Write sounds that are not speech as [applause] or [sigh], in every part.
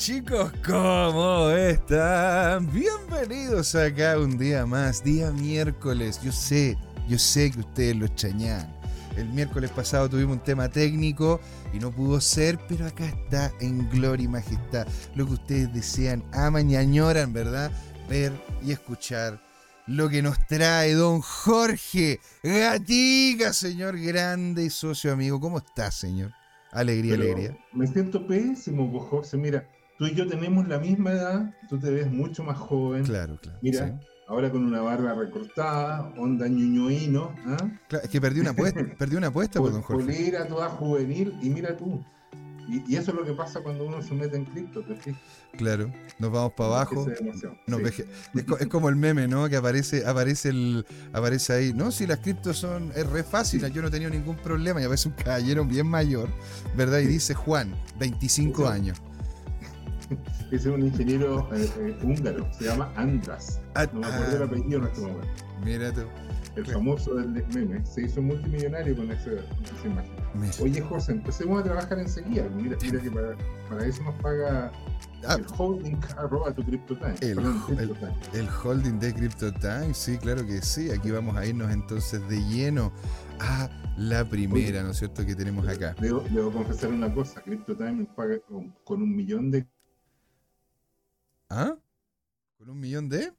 chicos, ¿cómo están? Bienvenidos acá un día más, día miércoles. Yo sé, yo sé que ustedes lo extrañan. El miércoles pasado tuvimos un tema técnico y no pudo ser, pero acá está en gloria y majestad. Lo que ustedes desean, aman y añoran, ¿verdad? Ver y escuchar lo que nos trae don Jorge Gatica, señor grande y socio amigo. ¿Cómo está, señor? Alegría, alegría. Me siento pésimo, José. Mira, tú y yo tenemos la misma edad, tú te ves mucho más joven. Claro, claro. Mira, ahora con una barba recortada, onda ñuñoíno. ¿ah? Claro, es que perdí una apuesta, [laughs] perdí una apuesta por don Jorge. Polera toda juvenil y mira tú. Y, eso es lo que pasa cuando uno se mete en cripto, Claro, nos vamos para abajo. es, como el meme, ¿no? Que aparece, aparece el, aparece ahí. No, si las criptos son, es re fácil, yo no he tenido ningún problema. Y a veces un caballero bien mayor, ¿verdad? Y dice Juan, 25 años. [laughs] Es un ingeniero eh, eh, húngaro, se llama Andras. Ah, no me acuerdo el ah. apellido en este momento. Mira tú. El famoso del meme. Se hizo multimillonario con ese, esa imagen. Oye, José, empecemos a trabajar enseguida. Mira, mira que para, eso nos paga ah. el holding arroba tu CryptoTime. El, el, holding de CryptoTime, sí, claro que sí. Aquí vamos a irnos entonces de lleno a la primera, ¿no es cierto?, que tenemos acá. Debo, debo confesar una cosa, CryptoTime paga con, un millón de... ¿Ah? ¿Con un millón de?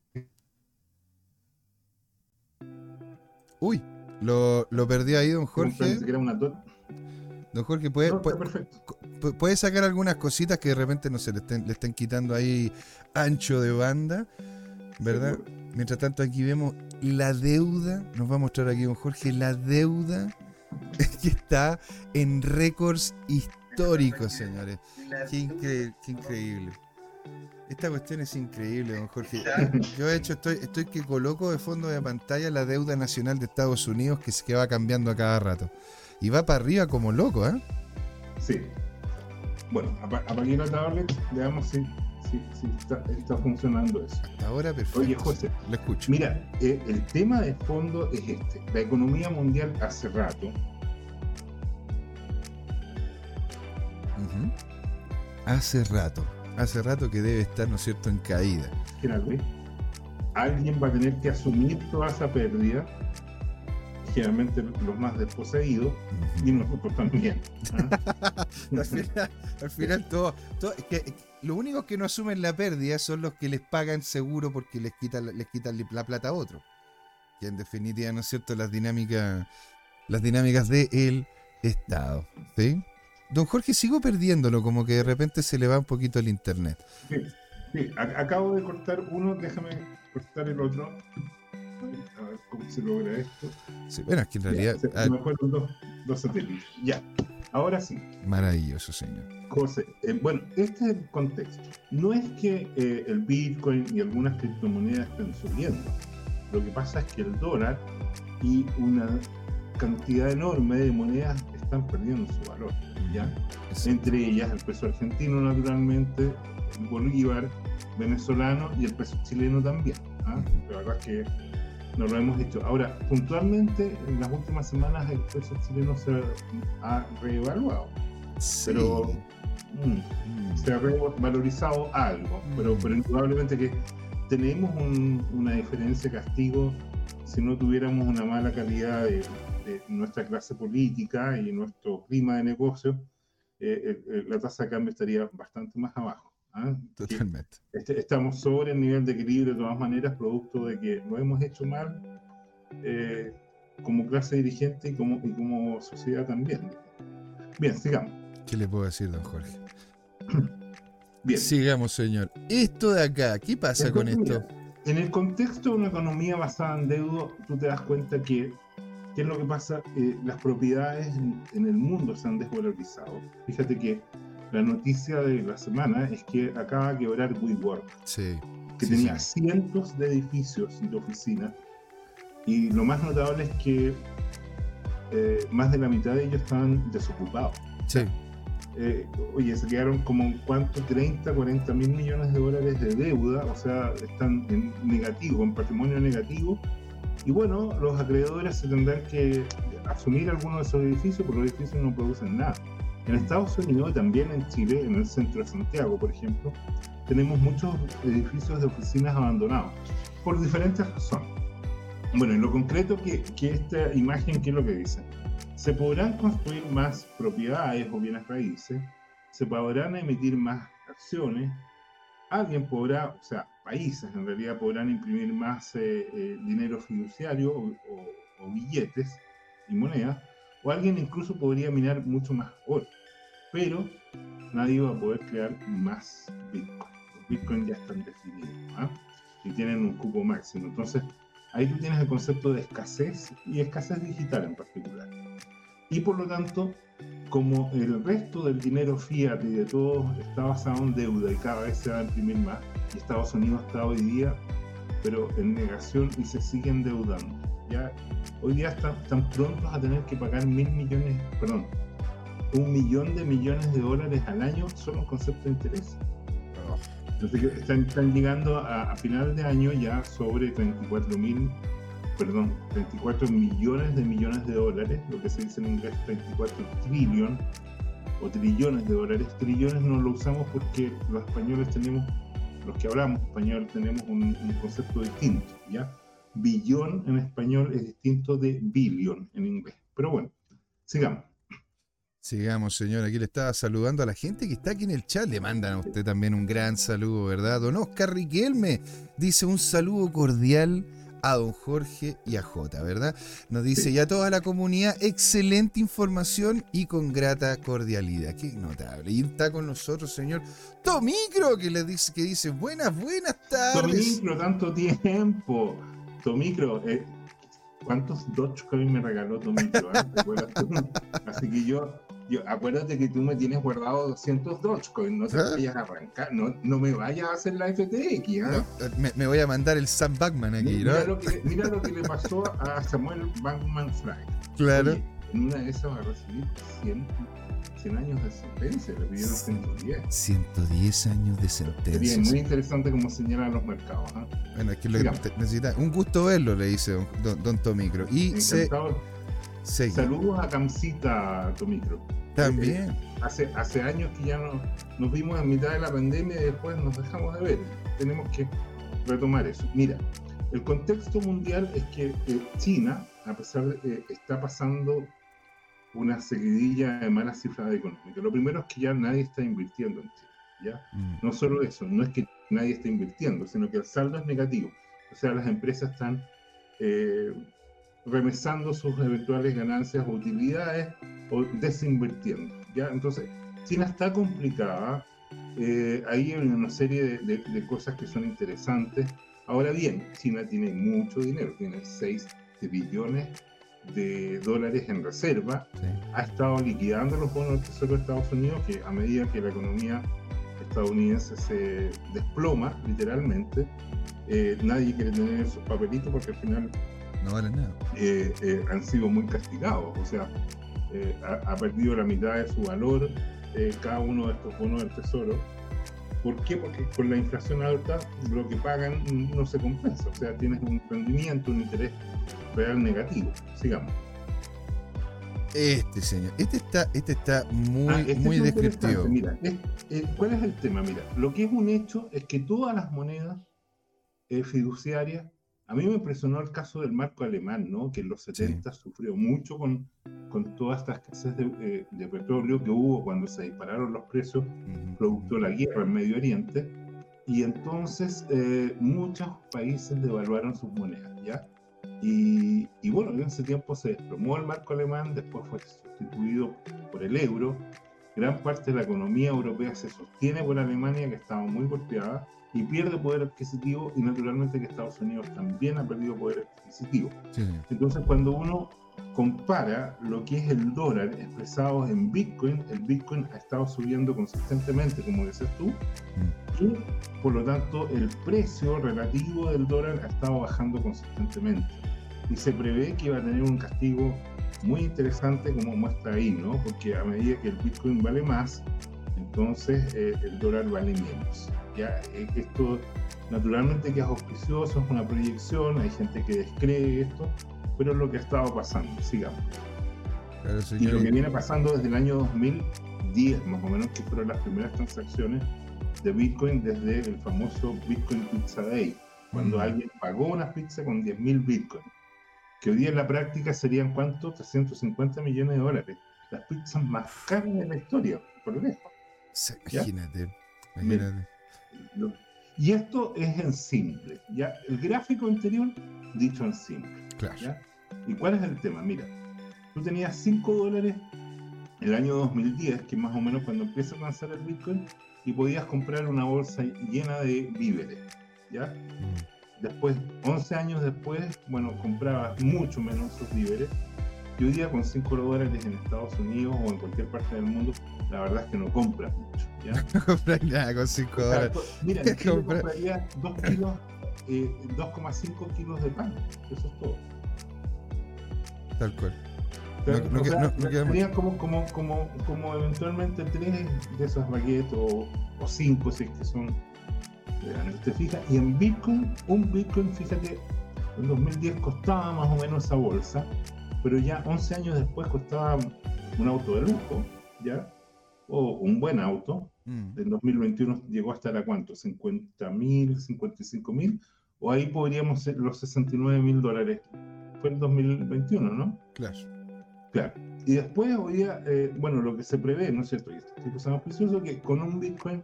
Uy, lo, lo perdí ahí, don Jorge. Era una Don Jorge, ¿puede, puede, sacar algunas cositas que de repente no se le estén, le estén quitando ahí ancho de banda? ¿Verdad? Mientras tanto, aquí vemos la deuda. Nos va a mostrar aquí don Jorge la deuda [laughs] que está en récords históricos, señores. Qué, increíble. Esta cuestión es increíble, don Jorge. Yo de hecho estoy, estoy que coloco de fondo de pantalla la deuda nacional de Estados Unidos que, que va cambiando a cada rato. Y va para arriba como loco, ¿eh? Sí. Bueno, apagué la tablet, veamos si, si, está, funcionando eso. Hasta ahora, perfecto. Oye, José, lo escucho. Mira, eh, el tema de fondo es este. La economía mundial hace rato. Hace rato. Hace rato que debe estar, ¿no es cierto?, en caída. Alguien va a tener que asumir toda esa pérdida generalmente los más desposeídos, y nosotros también. ¿ah? [laughs] al, final, todo, que, lo único que no asumen la pérdida son los que les pagan seguro porque les quitan, les quitan la plata a otro. Que en definitiva, ¿no es cierto?, las dinámicas, las dinámicas del Estado. ¿sí? Don Jorge, sigo perdiéndolo, como que de repente se le va un poquito el internet. sí acabo de cortar uno, déjame cortar el otro a ver cómo se logra esto. Sí, bueno, es que en realidad. se, me fueron dos, dos, satélites. Ya, ahora sí. Maravilloso, señor. José, eh, bueno, este es el contexto. No es que eh, el Bitcoin y algunas criptomonedas estén subiendo. Lo que pasa es que el dólar y una cantidad enorme de monedas están perdiendo su valor. ¿ya? Entre ellas el peso argentino, naturalmente, el bolívar venezolano y el peso chileno también. ¿ah? La verdad es que no lo hemos dicho. Ahora, puntualmente, en las últimas semanas el peso chileno se ha reevaluado. Pero mm, se ha revalorizado algo. Pero, pero indudablemente que tenemos una diferencia de castigo si no tuviéramos una mala calidad de, nuestra clase política y nuestro clima de negocio, eh, la tasa de cambio estaría bastante más abajo. ¿ah? Totalmente. Este, estamos sobre el nivel de equilibrio de todas maneras, producto de que lo hemos hecho mal eh, como clase dirigente y como, y como sociedad también. Bien, sigamos. ¿Qué le puedo decir, don Jorge? [clears throat] Bien. Sigamos, señor. Esto de acá, ¿qué pasa con esto? en el contexto de una economía basada en deuda, tú te das cuenta que ¿Qué es lo que pasa? Eh, las propiedades en, en, el mundo se han desvalorizado. Fíjate que la noticia de la semana es que acaba de quebrar WeWork, que tenía cientos de edificios y de oficinas, y lo más notable es que eh, más de la mitad de ellos estaban desocupados. Eh, oye, se quedaron como cuánto, 30, 40 mil millones de dólares de deuda, o sea, están en negativo, en patrimonio negativo. Y bueno, los acreedores se tendrán que asumir algunos de esos edificios porque los edificios no producen nada. En Estados Unidos también en Chile, en el centro de Santiago, por ejemplo, tenemos muchos edificios de oficinas abandonados por diferentes razones. Bueno, en lo concreto que, que esta imagen, ¿qué es lo que dice? Se podrán construir más propiedades o bienes raíces, se podrán emitir más acciones, alguien podrá, o sea, países en realidad podrán imprimir más eh, eh, dinero fiduciario o, billetes y monedas, o alguien incluso podría minar mucho más oro, pero nadie va a poder crear más Bitcoin. Los Bitcoin ya están definidos ¿ah? y tienen un cupo máximo. Entonces, ahí tú tienes el concepto de escasez y escasez digital en particular. Y por lo tanto, como el resto del dinero fiat y de todo está basado en deuda y cada vez se va a imprimir más, y Estados Unidos está hoy día, pero en negación y se sigue endeudando. Ya, hoy día están, prontos a tener que pagar mil millones, perdón, un millón de millones de dólares al año solo en concepto de interés. Entonces están, están llegando a, a, final de año ya sobre 34 mil perdón, 34 millones de millones de dólares, lo que se dice en inglés 34 trillion o trillones de dólares. Trillones no lo usamos porque los españoles tenemos, los que hablamos español tenemos un, concepto distinto, ¿ya? Billón en español es distinto de billion en inglés. Pero bueno, sigamos. Sigamos, señor. Aquí le estaba saludando a la gente que está aquí en el chat. Le mandan a usted también un gran saludo, ¿verdad? Don Oscar Riquelme dice un saludo cordial a don Jorge y a Jota, ¿verdad? Nos dice ya toda la comunidad, excelente información y con grata cordialidad. Qué notable. Y está con nosotros, señor Tomicro, que le dice, que dice buenas, buenas tardes. Tomicro, tanto tiempo. Tomicro, eh, ¿cuántos Dogecoin me regaló Tomicro? Ah? [laughs] Así que yo acuérdate que tú me tienes guardado 200 Dogecoin, no te ¿Ah? vayas a arrancar, no, no me vayas a hacer la FTX. ¿ah? Me, me, voy a mandar el Sam Backman aquí, mira, Lo que, mira lo que le pasó a Samuel Backman Fry. Claro. en una de esas va a recibir 100, 100 años de sentencia, le pidieron 110. 110 años de sentencia. Bien, muy interesante como señalan los mercados. ¿eh? Bueno, es que lo necesita. Un gusto verlo, le dice don, don, Tomicro. Y se, Saludos a Camcita, Tomicro. También. Eh, hace, hace años que ya no, nos vimos en mitad de la pandemia y después nos dejamos de ver. Tenemos que retomar eso. Mira, el contexto mundial es que eh, China, a pesar de que está pasando una seguidilla de malas cifras económicas, lo primero es que ya nadie está invirtiendo en China. ¿ya? Mm. No solo eso, no es que nadie esté invirtiendo, sino que el saldo es negativo. O sea, las empresas están eh, remesando sus eventuales ganancias o utilidades o desinvirtiendo. ¿ya? Entonces, China está complicada, eh, ahí hay una serie de, cosas que son interesantes. Ahora bien, China tiene mucho dinero, tiene 6 billones de dólares en reserva, ha estado liquidando los bonos del Tesoro de Estados Unidos, que a medida que la economía estadounidense se desploma, literalmente, eh, nadie quiere tener esos papelitos porque al final no valen nada. Eh, eh, han sido muy castigados, o sea, eh, ha, perdido la mitad de su valor cada uno de estos bonos del tesoro. ¿Por qué? Porque con la inflación alta lo que pagan no se compensa, o sea, tienes un rendimiento, un interés real negativo. Sigamos. Este señor, este está, este está muy, ah, este muy descriptivo. Mira, ¿cuál es el tema? Mira, lo que es un hecho es que todas las monedas fiduciarias a mí me impresionó el caso del marco alemán, ¿no? que en los 70 sufrió mucho con, con toda esta escasez de, de, petróleo que hubo cuando se dispararon los precios producto de la guerra en Medio Oriente. Y entonces eh, muchos países devaluaron sus monedas, ¿ya? Y, y, bueno, en ese tiempo se desplomó el marco alemán, después fue sustituido por el euro. Gran parte de la economía europea se sostiene por Alemania, que estaba muy golpeada y pierde poder adquisitivo y naturalmente que Estados Unidos también ha perdido poder adquisitivo. Entonces cuando uno compara lo que es el dólar expresado en Bitcoin, el Bitcoin ha estado subiendo consistentemente, como dices tú, mm. y por lo tanto el precio relativo del dólar ha estado bajando consistentemente. Y se prevé que va a tener un castigo muy interesante como muestra ahí, ¿no? Porque a medida que el Bitcoin vale más, entonces eh, el dólar vale menos. ¿ya? Eh, esto naturalmente que es auspicioso, es una proyección, hay gente que descree esto, pero es lo que ha estado pasando, sigamos. y lo que viene pasando desde el año 2000 2010 más o menos, que fueron las primeras transacciones de Bitcoin desde el famoso Bitcoin Pizza Day, cuando mm. alguien pagó una pizza con 10.000 Bitcoin, que hoy día en la práctica serían cuánto? 350 millones de dólares. Las pizzas más caras de la historia, por lejos. Imagínate, imagínate. Y esto es en simple, ¿ya? El gráfico anterior dicho en simple. Claro. ¿Y cuál es el tema? Mira, tú tenías 5 dólares el año 2010, que más o menos cuando empieza a lanzar el Bitcoin, y podías comprar una bolsa llena de víveres, ¿ya? Mm. Después, 11 años después, bueno, comprabas mucho menos esos víveres. Y hoy día con 5 dólares en Estados Unidos o en cualquier parte del mundo, la verdad es que no compras mucho, ¿ya? [laughs] no compras nada con 5 dólares. Mira, yo [laughs] compraría 2 kilos, 2,5 eh, kilos de pan, eso es todo. Tal cual. No, como, como, como, como eventualmente tres de esos baguettes o, cinco si es que son ¿Te fijas? Y en Bitcoin, un Bitcoin, fíjate, en 2010 costaba más o menos esa bolsa, pero ya 11 años después costaba un auto de lujo, ¿ya? O un buen auto. Mm. En 2021 llegó hasta la cuánto? 50 mil, 55 mil, o ahí podríamos ser los 69 mil dólares. Fue en 2021, ¿no? Claro. Claro. Y después hoy día, eh, bueno, lo que se prevé, ¿no es cierto? Y estoy más precioso que con un Bitcoin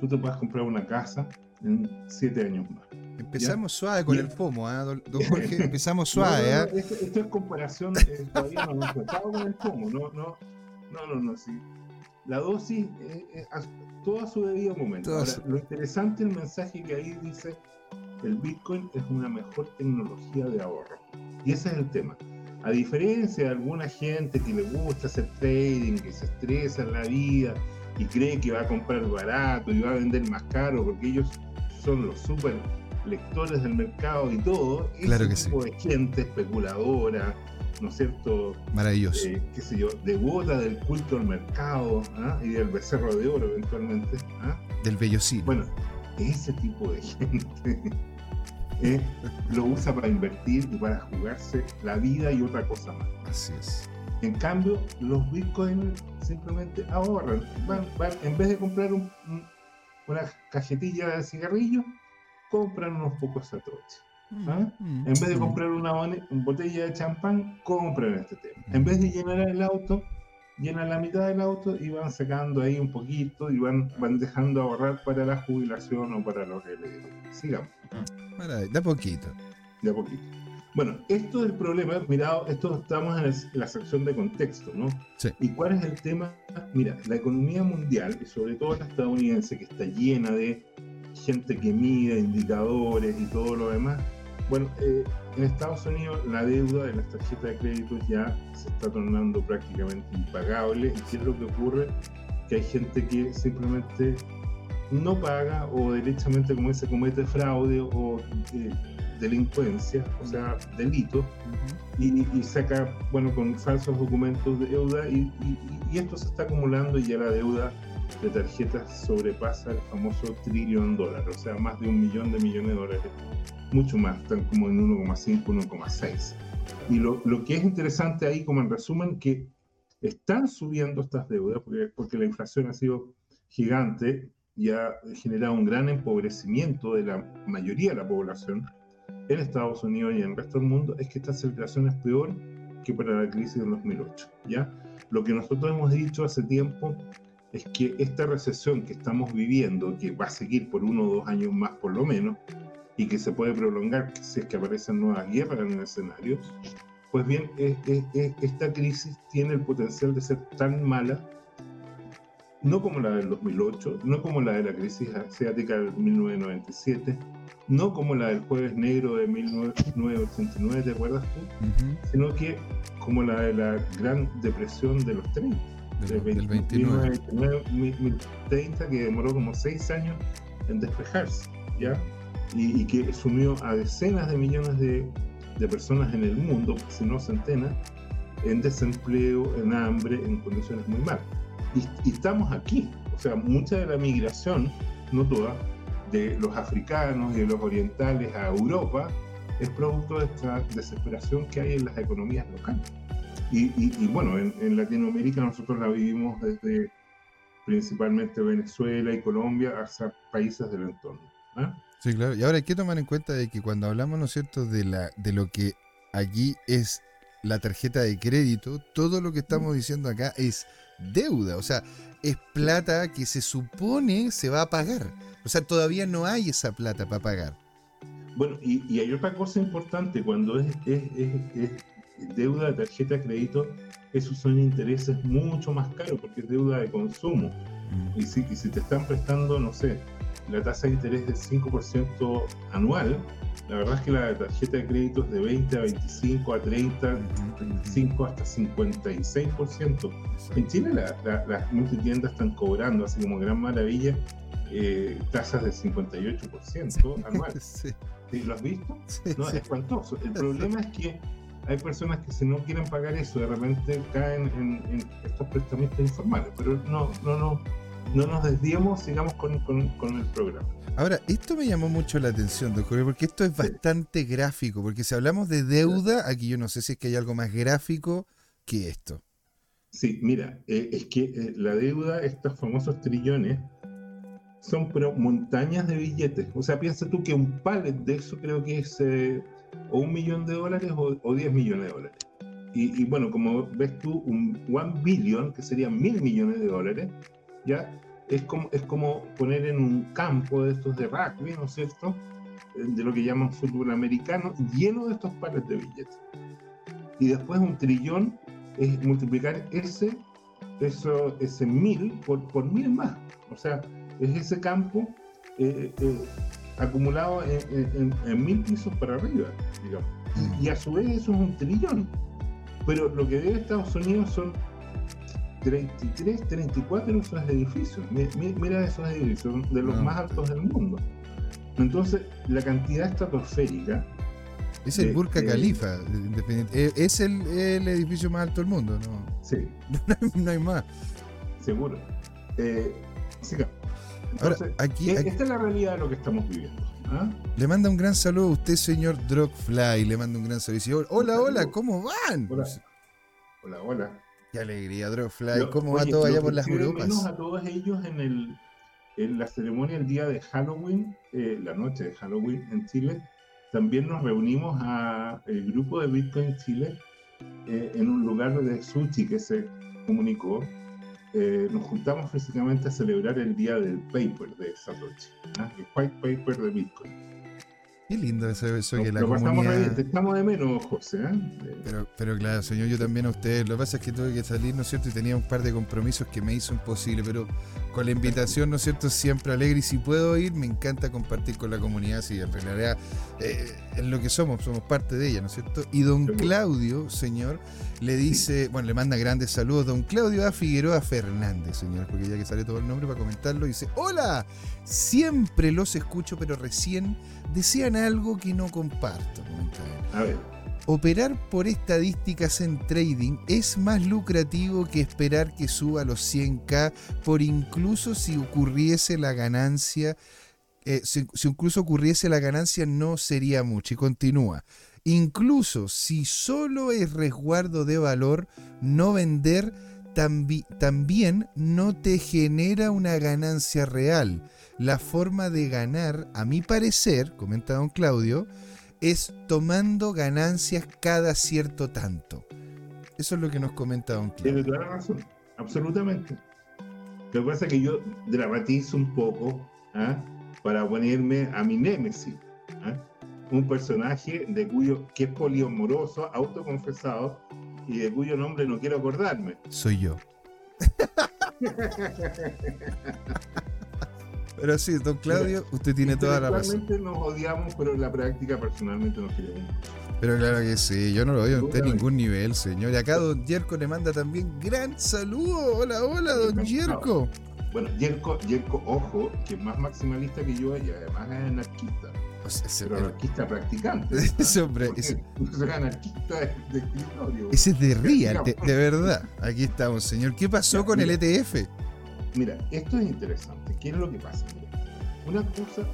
tú te puedas comprar una casa en siete años más. Empezamos suave con el FOMO, ¿eh, don, [laughs] Jorge? Empezamos suave, ¿eh? esto, es comparación, eh, todavía no hemos con el FOMO, no, no, no, no, no, sí. La dosis, eh, todo a su debido momento. Ahora, lo interesante, el mensaje que ahí dice, el Bitcoin es una mejor tecnología de ahorro. Y ese es el tema. A diferencia de alguna gente que le gusta hacer trading, que se estresa en la vida y cree que va a comprar barato y va a vender más caro porque ellos son los super lectores del mercado y todo, claro ese tipo de gente especuladora, ¿no es cierto? Maravilloso. Eh, qué sé yo, devota del culto al mercado ¿ah? y del becerro de oro eventualmente. ¿ah? Del bellocino. Bueno, ese tipo de [laughs] gente ¿eh? lo usa para invertir y para jugarse la vida y otra cosa más. Así es. En cambio, los bitcoins simplemente ahorran. Van, en vez de comprar una cajetilla de cigarrillo, compran unos pocos satoshis. Mm, ¿ah? mm, en vez de comprar una, botella de champán, compran este tema. En vez de llenar el auto, llenan la mitad del auto y van sacando ahí un poquito y van, van dejando ahorrar para la jubilación o para los Sigamos. De a poquito. De a poquito. Bueno, esto es el problema, mirado, esto estamos en la sección de contexto, ¿no? Sí. ¿Y cuál es el tema? Mira, la economía mundial, y sobre todo la estadounidense, que está llena de gente que mide indicadores y todo lo demás, bueno, eh, en Estados Unidos la deuda de las tarjetas de crédito ya se está tornando prácticamente impagable. ¿Y qué es lo que ocurre? Que hay gente que simplemente no paga o derechamente como se comete fraude o eh, delincuencia, o sea, delito, y, saca, bueno, con falsos documentos de deuda y, y, esto se está acumulando y ya la deuda de tarjetas sobrepasa el famoso trillón dólar, o sea, más de un millón de millones de dólares, mucho más, están como en 1,5, 1,6. Y lo, lo, que es interesante ahí, como en resumen, que están subiendo estas deudas, porque, porque la inflación ha sido gigante y ha generado un gran empobrecimiento de la mayoría de la población en Estados Unidos y en el resto del mundo, es que esta aceleración es peor que para la crisis del 2008. ¿ya? Lo que nosotros hemos dicho hace tiempo es que esta recesión que estamos viviendo, que va a seguir por uno o dos años más por lo menos, y que se puede prolongar si es que aparecen nuevas guerras en el escenario, pues bien, esta crisis tiene el potencial de ser tan mala, no como la del 2008, no como la de la crisis asiática del 1997, no como la del jueves negro de 1989, ¿te acuerdas tú? Sino que como la de la gran depresión de los 30 del, 29. 30, que demoró como seis años en despejarse, ¿ya? Y, que sumió a decenas de millones de, de, personas en el mundo, si no centenas, en desempleo, en hambre, en condiciones muy malas. Y, y, estamos aquí, o sea, mucha de la migración, no toda, de los africanos y de los orientales a Europa es producto de esta desesperación que hay en las economías locales. Y, bueno, en, Latinoamérica nosotros la vivimos desde principalmente Venezuela y Colombia, hacia países del entorno. ¿ah? Sí, claro. Y ahora hay que tomar en cuenta de que cuando hablamos, ¿no es cierto?, de, la, de lo que aquí es la tarjeta de crédito, todo lo que estamos diciendo acá es deuda, o sea, es plata que se supone se va a pagar. O sea, todavía no hay esa plata para pagar. Bueno, y, hay otra cosa importante, cuando es, deuda de tarjeta de crédito, esos son intereses mucho más caros porque es deuda de consumo. Mm. Y si, y si te están prestando, no sé, la tasa de interés del 5% anual, la verdad es que la tarjeta de crédito es de 20 a 25 a 30, 35 hasta 56%. En Chile las multitiendas están cobrando, así como gran maravilla, eh, tasas del 58% [laughs] anual. Sí. ¿Lo has visto? no, es espantoso. El problema es que hay personas que si no quieren pagar eso, de repente caen en, estos prestamistas informales, pero no, no, no, no nos desviemos, sigamos con, el programa. Ahora, esto me llamó mucho la atención, doctor, porque esto es bastante gráfico, porque si hablamos de deuda, aquí yo no sé si es que hay algo más gráfico que esto. Sí, mira, eh, es que eh, la deuda, estos famosos trillones, son pero montañas de billetes. O sea, piensa tú que un pallet de eso creo que es eh, o un millón de dólares o, o 10 millones de dólares. Y, bueno, como ves tú, un one billion, que serían mil millones de dólares, ¿ya? Es como, es como poner en un campo de estos de rugby, ¿no es cierto? Eh, de lo que llaman fútbol americano, lleno de estos pares de billetes. Y después un trillón es multiplicar ese, eso, ese mil por, por mil más. O sea, es ese campo eh, eh, acumulado en, en, mil pisos para arriba, digamos. Y, y a su vez eso es un trillón. Pero lo que debe Estados Unidos son 33, 34 esos edificios. Mira esos edificios, de los ah, más altos del mundo. Entonces, la cantidad estratosférica. Es el Burka Khalifa, eh, es el, edificio más alto del mundo, ¿no? Sí. [laughs] no hay más. Seguro. Eh, Ahora, aquí, esta es la realidad de lo que estamos viviendo. ¿ah? Le manda un gran saludo a usted, señor Drogfly. Le manda un gran saludo. Hola, hola, ¿cómo van? Hola, hola. hola. Qué alegría, Drogfly. ¿Cómo va todo allá por las Europas? A todos ellos en, el, en la ceremonia el día de Halloween, eh, la noche de Halloween en Chile. También nos reunimos a el grupo de Bitcoin Chile eh, en un lugar de sushi que se comunicó. Eh, nos juntamos físicamente a celebrar el día del paper de Satoshi, ¿ah? el white paper de Bitcoin. Qué lindo eso, eso que la comunidad... estamos de menos, José. ¿eh? Pero, pero claro, señor, yo también a ustedes. Lo que pasa es que tuve que salir, ¿no es cierto? Y tenía un par de compromisos que me hizo imposible, pero con la invitación, ¿no es cierto? Siempre alegre y si puedo ir, me encanta compartir con la comunidad. Si en realidad eh, es lo que somos, somos parte de ella, ¿no es cierto? Y don Claudio, señor, le dice, bueno, le manda grandes saludos. Don Claudio A. Figueroa Fernández, señor, porque ya que sale todo el nombre para comentarlo, dice: Hola, siempre los escucho, pero recién decían algo que no comparto. A ver. Operar por estadísticas en trading es más lucrativo que esperar que suba los 100k por incluso si ocurriese la ganancia, eh, si, incluso ocurriese la ganancia no sería mucho. Y continúa. Incluso si solo es resguardo de valor, no vender también no te genera una ganancia real la forma de ganar, a mi parecer, comenta don Claudio, es tomando ganancias cada cierto tanto. Eso es lo que nos comenta don Claudio. Tiene toda la razón, absolutamente. Lo que pasa es que yo dramatizo un poco ¿ah? para ponerme a mi némesis. ¿ah? Un personaje de cuyo, que es poliamoroso, autoconfesado, y de cuyo nombre no quiero acordarme. Soy yo. [laughs] Pero sí, don Claudio, usted tiene toda la razón. nos odiamos, pero en la práctica personalmente nos queremos. Pero claro que sí, yo no lo a usted ningún nivel, señor. Y acá don Yerko le manda también gran saludo. Hola, hola, don Yerko. Bueno, Yerko, Yerko, ojo, que es más maximalista que yo y además es anarquista. pero anarquista practicante. [laughs] Ese hombre. Ese, [laughs] anarquista de, escritorio. Ese es de real, de, de, verdad. Aquí estamos, señor. ¿Qué pasó con el ETF? Mira, esto es interesante. ¿Qué es lo que pasa? una cosa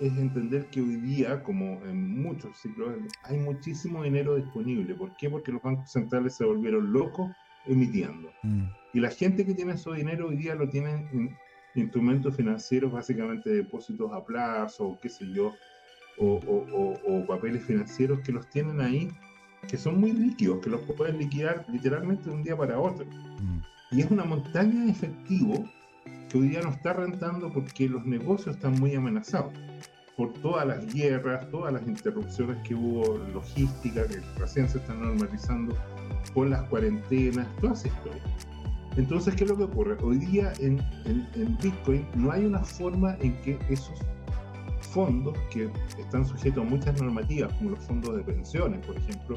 es entender que hoy día, como en muchos ciclos, hay muchísimo dinero disponible. ¿Por qué? Porque los bancos centrales se volvieron locos emitiendo. Mm. Y la gente que tiene su dinero hoy día lo tiene en instrumentos financieros, básicamente depósitos a plazo, o qué sé yo, o, papeles financieros que los tienen ahí, que son muy líquidos, que los pueden liquidar literalmente de un día para otro. Mm. Y es una montaña de efectivo que hoy día no está rentando porque los negocios están muy amenazados por todas las guerras, todas las interrupciones que hubo logística, que recién se están normalizando, por las cuarentenas, toda esa historia. Entonces, ¿qué es lo que ocurre? Hoy día en, en, Bitcoin no hay una forma en que esos fondos que están sujetos a muchas normativas, como los fondos de pensiones, por ejemplo,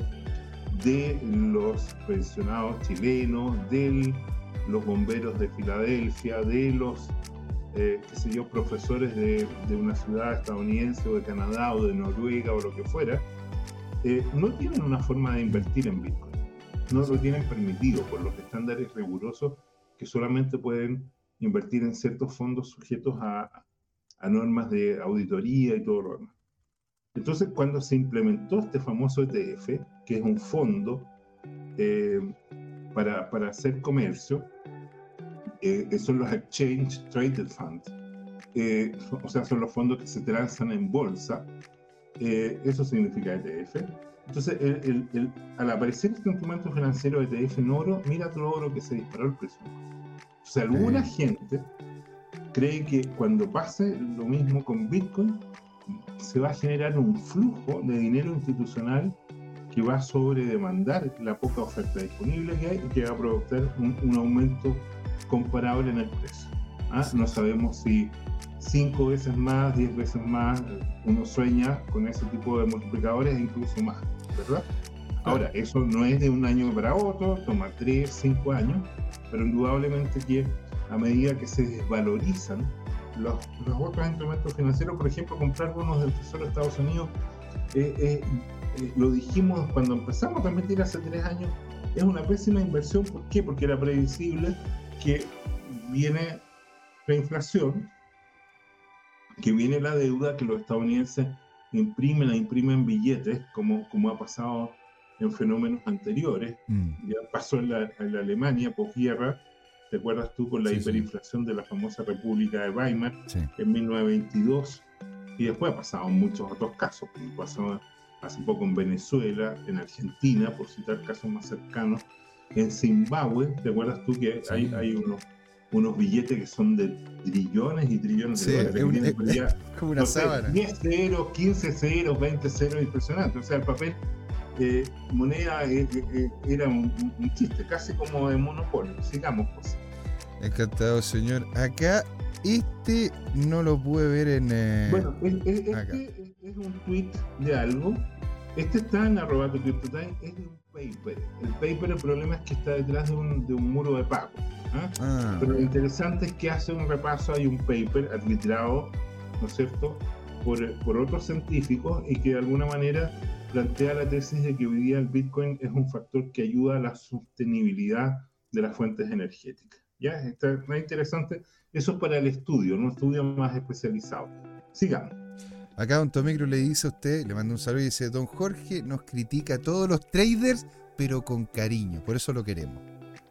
de los pensionados chilenos, de los bomberos de Filadelfia, de los, eh, qué sé yo, profesores de, de, una ciudad estadounidense o de Canadá o de Noruega o lo que fuera, eh, no tienen una forma de invertir en Bitcoin no lo tienen permitido por los estándares rigurosos que solamente pueden invertir en ciertos fondos sujetos a, normas de auditoría y todo lo demás. Entonces, cuando se implementó este famoso ETF, que es un fondo eh, para, para, hacer comercio, eh, son los Exchange Traded Funds, eh, o sea, son los fondos que se transan en bolsa, eso significa ETF, entonces, al aparecer este instrumento financiero ETF en oro, mira todo lo que se disparó el precio. O sea, alguna gente cree que cuando pase lo mismo con Bitcoin, se va a generar un flujo de dinero institucional que va a sobredemandar la poca oferta disponible que hay y que va a provocar un, aumento comparable en el precio. ¿Ah? No sabemos si cinco veces más, diez veces más, uno sueña con ese tipo de multiplicadores e incluso más, ¿verdad? Ahora, eso no es de un año para otro, toma tres, cinco años, pero indudablemente que a medida que se desvalorizan los, los otros instrumentos financieros, por ejemplo, comprar bonos del Tesoro de Estados Unidos, eh, eh, eh, lo dijimos cuando empezamos a transmitir hace tres años, es una pésima inversión. ¿Por qué? Porque era previsible que viene la inflación que viene la deuda que los estadounidenses imprimen, la imprimen billetes, como, como ha pasado en fenómenos anteriores. Mm. Ya pasó en la, en la Alemania posguerra, ¿te acuerdas tú con la hiperinflación de la famosa República de Weimar en 1922? Y después ha pasado en muchos otros casos, como pasó hace poco en Venezuela, en Argentina, por citar casos más cercanos, en Zimbabue, ¿te acuerdas tú que hay, hay unos unos billetes que son de trillones y trillones de dólares. Es, como una sábana. 10 ceros, 15 ceros, 20 ceros, impresionante. O sea, el papel eh, moneda eh, eh, era un, chiste, casi como de monopolio. Sigamos, pues. Encantado, señor. Acá, este no lo pude ver en. bueno, este es un tweet de algo. Este está en arroba tu es de un paper. El paper, el problema es que está detrás de un, de un muro de pago. ¿ah? Ah. Pero lo interesante es que hace un repaso, hay un paper arbitrado, ¿no es cierto?, por, por otros científicos y que de alguna manera plantea la tesis de que hoy día el Bitcoin es un factor que ayuda a la sostenibilidad de las fuentes energéticas. ¿Ya? Está muy interesante. Eso es para el estudio, un estudio más especializado. Sigamos. Acá Don Tomicro le dice a usted, le manda un saludo y dice, Don Jorge nos critica a todos los traders, pero con cariño, por eso lo queremos.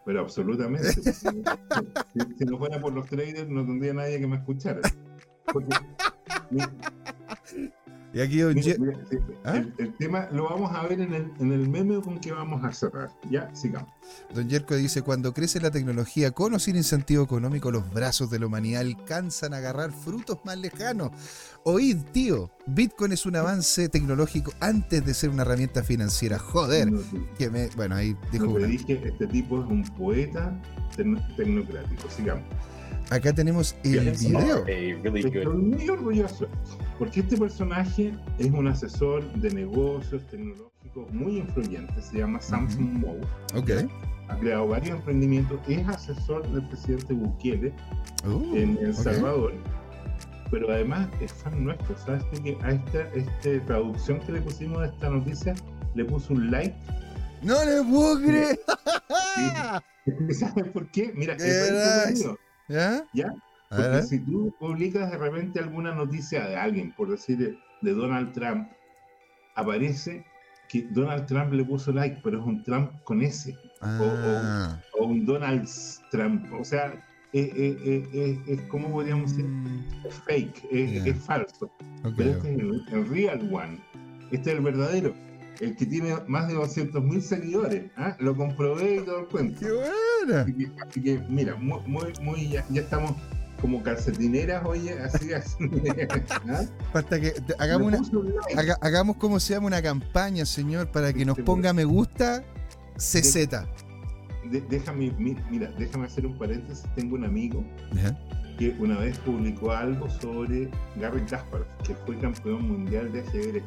Pero absolutamente. [laughs] si, no fuera por los traders, no tendría nadie que me escuchara. Y aquí ¿Ah? el, tema lo vamos a ver en el, en el meme con que vamos a cerrar. Ya, sigamos. Don Yerko dice, cuando crece la tecnología con o sin incentivo económico, los brazos de la humanidad alcanzan a agarrar frutos más lejanos. Oíd, tío, Bitcoin es un avance tecnológico antes de ser una herramienta financiera. Joder. que me, bueno, ahí dijo... dije, este tipo es un poeta tecnocrático. Sigamos. Acá tenemos el video. Estoy muy orgulloso. Porque este personaje es un asesor de negocios tecnológicos muy influyente. Se llama Samsung Mo. Ok. Ha creado varios emprendimientos. Es asesor del presidente Bukele uh, en El Salvador pero además es fan nuestro. ¿Sabes que a esta, esta traducción que le pusimos de esta noticia le puso un like? ¡No le puedo creer! [laughs] ¿Sabes por qué? Mira, es ¿Ya? ¿Ya? Porque si tú publicas de repente alguna noticia de alguien, por decir de Donald Trump, aparece que Donald Trump le puso like, pero es un Trump con S. O, ah. un Donald Trump. O sea, es, como podríamos decir, mm. es fake, es, falso. Pero este es el, real one. Este es el verdadero. El que tiene más de 200 mil seguidores. ¿ah? Lo comprobé y todo el cuento. ¡Qué buena! Así que, mira, muy, muy, ya, estamos como calcetineras, oye, así, [laughs] así. Hasta que hagamos, una, hagamos como se llama una campaña, señor, para que nos ponga me gusta CZ déjame, mira, déjame hacer un paréntesis. Tengo un amigo que una vez publicó algo sobre Garry Kasparov, que fue campeón mundial de ajedrez.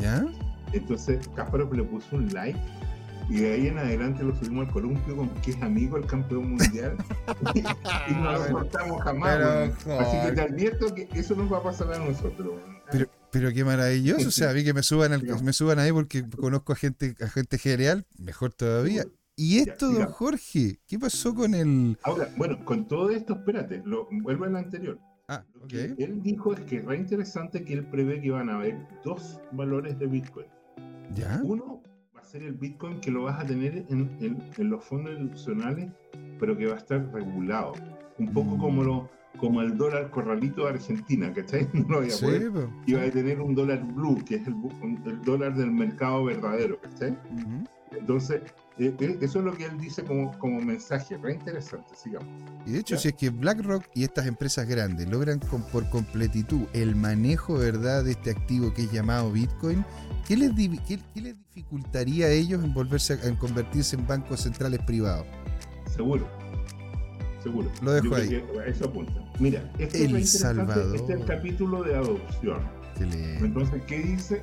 ¿ya? Entonces Kasparov le puso un like y de ahí en adelante lo subimos al columpio con que es amigo del campeón mundial [laughs] y, no lo cortamos jamás. Así que te advierto que eso nos va a pasar a nosotros. Pero, pero qué maravilloso, o sea, a mí que me suban, me suban ahí porque conozco a gente, a gente general, mejor todavía. ¿Y esto, don Jorge? ¿Qué pasó con el...? Ahora, bueno, con todo esto, espérate, lo, vuelvo al anterior. Ah, ok. él dijo es que es re interesante que él prevé que van a haber dos valores de Bitcoin. ¿Ya? Uno va a ser el Bitcoin que lo vas a tener en, en, los fondos institucionales, pero que va a estar regulado. Un poco mm. como lo, como el dólar corralito de Argentina, ¿cachai? [laughs] No lo voy a poder. Y va a tener un dólar blue, que es el, el dólar del mercado verdadero, ¿cachai? Entonces, eh, eh, eso es lo que él dice como, como mensaje, re interesante, sigamos. Y de hecho, si es que BlackRock y estas empresas grandes logran con, por completitud el manejo ¿verdad? de este activo que es llamado Bitcoin, ¿qué les, qué, les dificultaría a ellos en volverse en convertirse en bancos centrales privados? Seguro. Seguro. Lo dejo ahí. Eso apunta. Mira, este, el es Salvador. este es el capítulo de adopción. Entonces, ¿qué dice?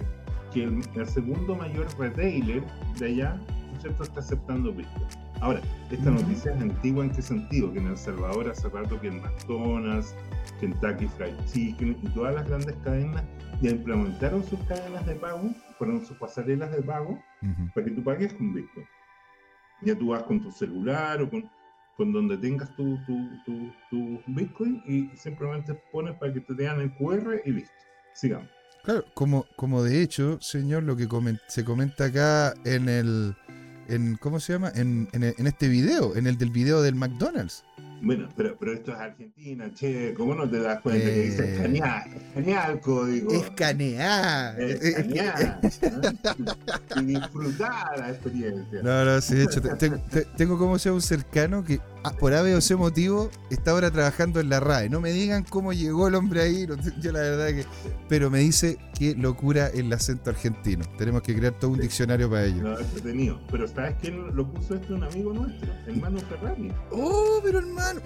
Que el, el segundo mayor retailer de allá está aceptando Bitcoin. Ahora, esta noticia es antigua en qué sentido? Que en El Salvador hace rato que en McDonald's, Kentucky Fried Chicken y todas las grandes cadenas ya implementaron sus cadenas de pago, fueron sus pasarelas de pago para que tú pagues con Bitcoin. Ya tú vas con tu celular o con, con donde tengas tu, tu, tu, Bitcoin y simplemente pones para que te den el QR y listo. Sigamos. Claro, como, como de hecho, señor, lo que se comenta acá en el, en ¿cómo se llama? En, en, este video, en el del video del McDonald's. Bueno, pero, pero esto es Argentina, che, ¿cómo no te das cuenta que dice eh, escanear? Escanear el código. Escanear. Escanear. [laughs] y disfrutar la experiencia. No, no, sí, de hecho, tengo como sea un cercano que por ave o ese motivo, está ahora trabajando en la RAE. No me digan cómo llegó el hombre ahí, yo la verdad que. Pero me dice que locura el acento argentino. Tenemos que crear todo un diccionario para ello. No, entretenido. Pero ¿sabes quién lo puso esto? Un amigo nuestro, el Manu Ferrari. Oh, pero hermano.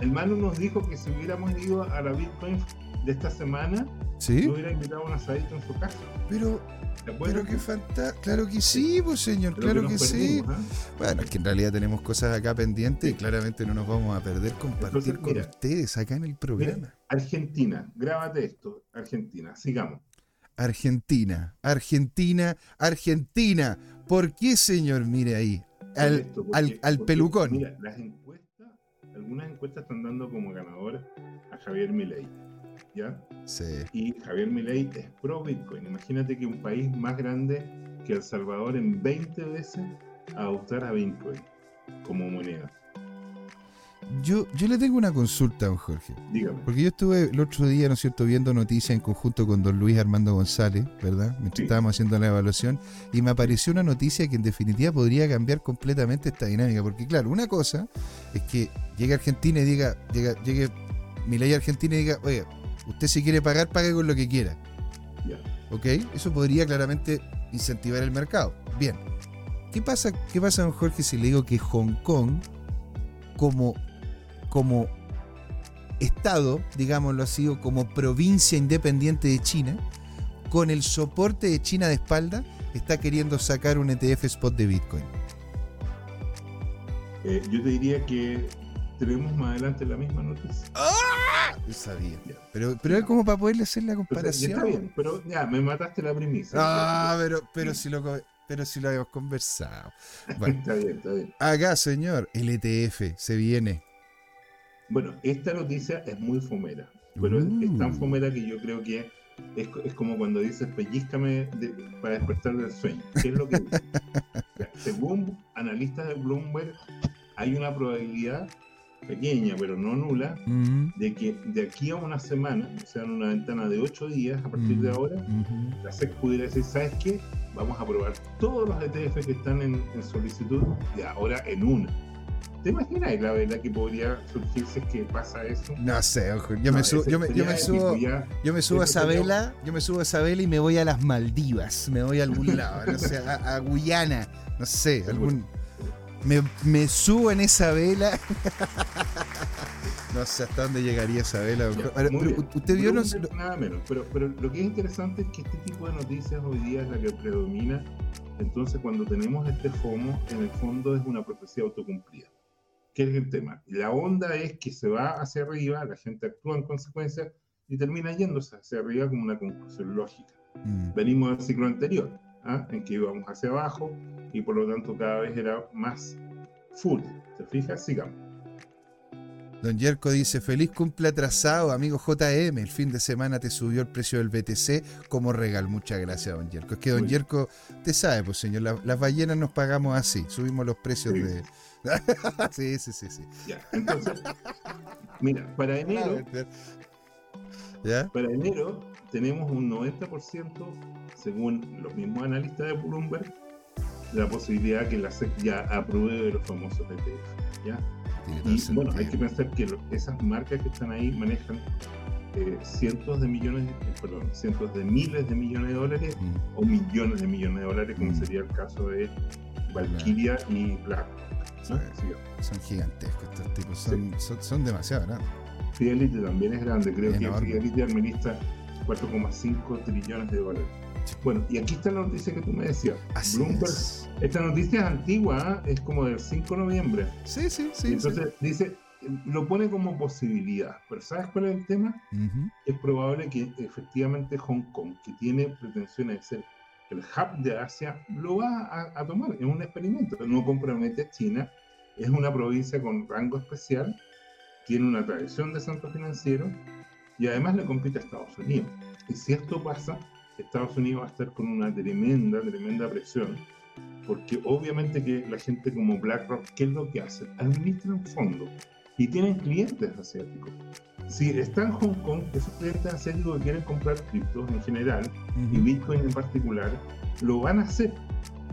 El Manu nos dijo que si hubiéramos ido a la Bitcoin de esta semana, ¿Sí? hubiera invitado a un asadito en su casa. Pero pero qué fantástico. Claro que sí, pues señor, claro que, sí. ¿ah? Bueno, es que en realidad tenemos cosas acá pendientes y claramente no nos vamos a perder compartir con ustedes acá en el programa. Argentina, grábate esto, Argentina, sigamos. Argentina, Argentina, Argentina. ¿Por qué, señor? Mire ahí, al, al, pelucón. Mira, las encuestas, algunas encuestas están dando como ganador a Javier Milei. ¿Ya? Sí. Y Javier Milei es pro Bitcoin. Imagínate que un país más grande que El Salvador en 20 veces adoptara Bitcoin como moneda. Yo, yo le tengo una consulta, don Jorge. Dígame. Porque yo estuve el otro día, ¿no es cierto?, viendo noticias en conjunto con don Luis Armando González, ¿verdad? Mientras estábamos haciendo la evaluación, y me apareció una noticia que en definitiva podría cambiar completamente esta dinámica. Porque, claro, una cosa es que llegue Argentina y diga, llega, llegue Milei Argentina y diga, oye, Usted si quiere pagar, pague con lo que quiera. ¿Ok? Eso podría claramente incentivar el mercado. Bien. ¿Qué pasa, qué pasa, don Jorge, si le digo que Hong Kong, como, como Estado, digámoslo así, o como provincia independiente de China, con el soporte de China de espalda, está queriendo sacar un ETF spot de Bitcoin? Eh, yo te diría que tenemos más adelante la misma noticia. ¡Ah! Yo sabía. Pero, pero es como para poderle hacer la comparación. está bien, pero ya, me mataste la premisa. Ah, pero, pero si lo pero si lo habíamos conversado. Bueno, [laughs] está bien, está bien. Acá, señor, el ETF se viene. Bueno, esta noticia es muy fomera, pero es tan uh. fomera que yo creo que es, es, como cuando dices pellizcame para despertar del sueño. ¿Qué es lo que [laughs] Según analistas de Bloomberg, hay una probabilidad pequeña, pero no nula, de que de aquí a una semana, o sea, en una ventana de ocho días, a partir de ahora, la SEC pudiera decir, ¿sabes qué? Vamos a probar todos los ETF que están en, solicitud de ahora en una. ¿Te imaginas la verdad que podría surgirse que pasa eso? No sé, ojo. Yo, me, subo, yo, me, subo, yo me subo a esa vela, yo me subo a esa vela y me voy a las Maldivas, me voy a algún lado, no sé, a, a Guyana, no sé, algún me, subo en esa vela. [laughs] no sé hasta dónde llegaría esa vela. usted vio Nada menos, pero, pero lo que es interesante es que este tipo de noticias hoy día es la que predomina. Entonces, cuando tenemos este FOMO, en el fondo es una profecía autocumplida. ¿Qué es el tema? La onda es que se va hacia arriba, la gente actúa en consecuencia y termina yéndose hacia arriba como una conclusión lógica. Mm. Venimos del ciclo anterior ¿ah? en que íbamos hacia abajo y por lo tanto cada vez era más full. ¿Te fijas? Sigamos. Don Yerko dice, feliz cumple atrasado, amigo JM. El fin de semana te subió el precio del BTC como regalo. Muchas gracias, don Yerko. Es que don Yerko, te sabe, pues señor, las ballenas nos pagamos así, subimos los precios de... [laughs] sí, sí, sí, sí. Ya, entonces, mira, para [laughs] enero... ¿Ya? Para enero tenemos un 90%, según los mismos analistas de Bloomberg, la posibilidad que la SEC ya apruebe los famosos ETF. ¿ya? Y bueno, hay que pensar que esas marcas que están ahí manejan eh, cientos de millones, eh, perdón, cientos de miles de millones de dólares mm. o millones de millones de dólares, como mm. sería el caso de Valkyria y BlackRock. Son gigantescos estos tipos, son, son, demasiado grandes. Fidelity también es grande, creo que Fidelity administra 4,5 trillones de dólares. Bueno, y aquí está la noticia que tú me decías. Bloomberg, esta noticia es antigua, ¿eh? es como del 5 de noviembre. Sí, sí, sí. entonces dice, lo pone como posibilidad, pero ¿sabes cuál es el tema? Es probable que efectivamente Hong Kong, que tiene pretensiones de ser el hub de Asia, lo va a, a tomar. Es un experimento, no compromete a China, es una provincia con rango especial, tiene una tradición de centro financiero y además le compite a Estados Unidos. Y si esto pasa, Estados Unidos va a estar con una tremenda, tremenda presión, porque obviamente que la gente como BlackRock, ¿qué es lo que hace? Administran fondos y tienen clientes asiáticos. Si está en Hong Kong, esos clientes asiáticos que quieren comprar criptos en general y Bitcoin en particular, lo van a hacer.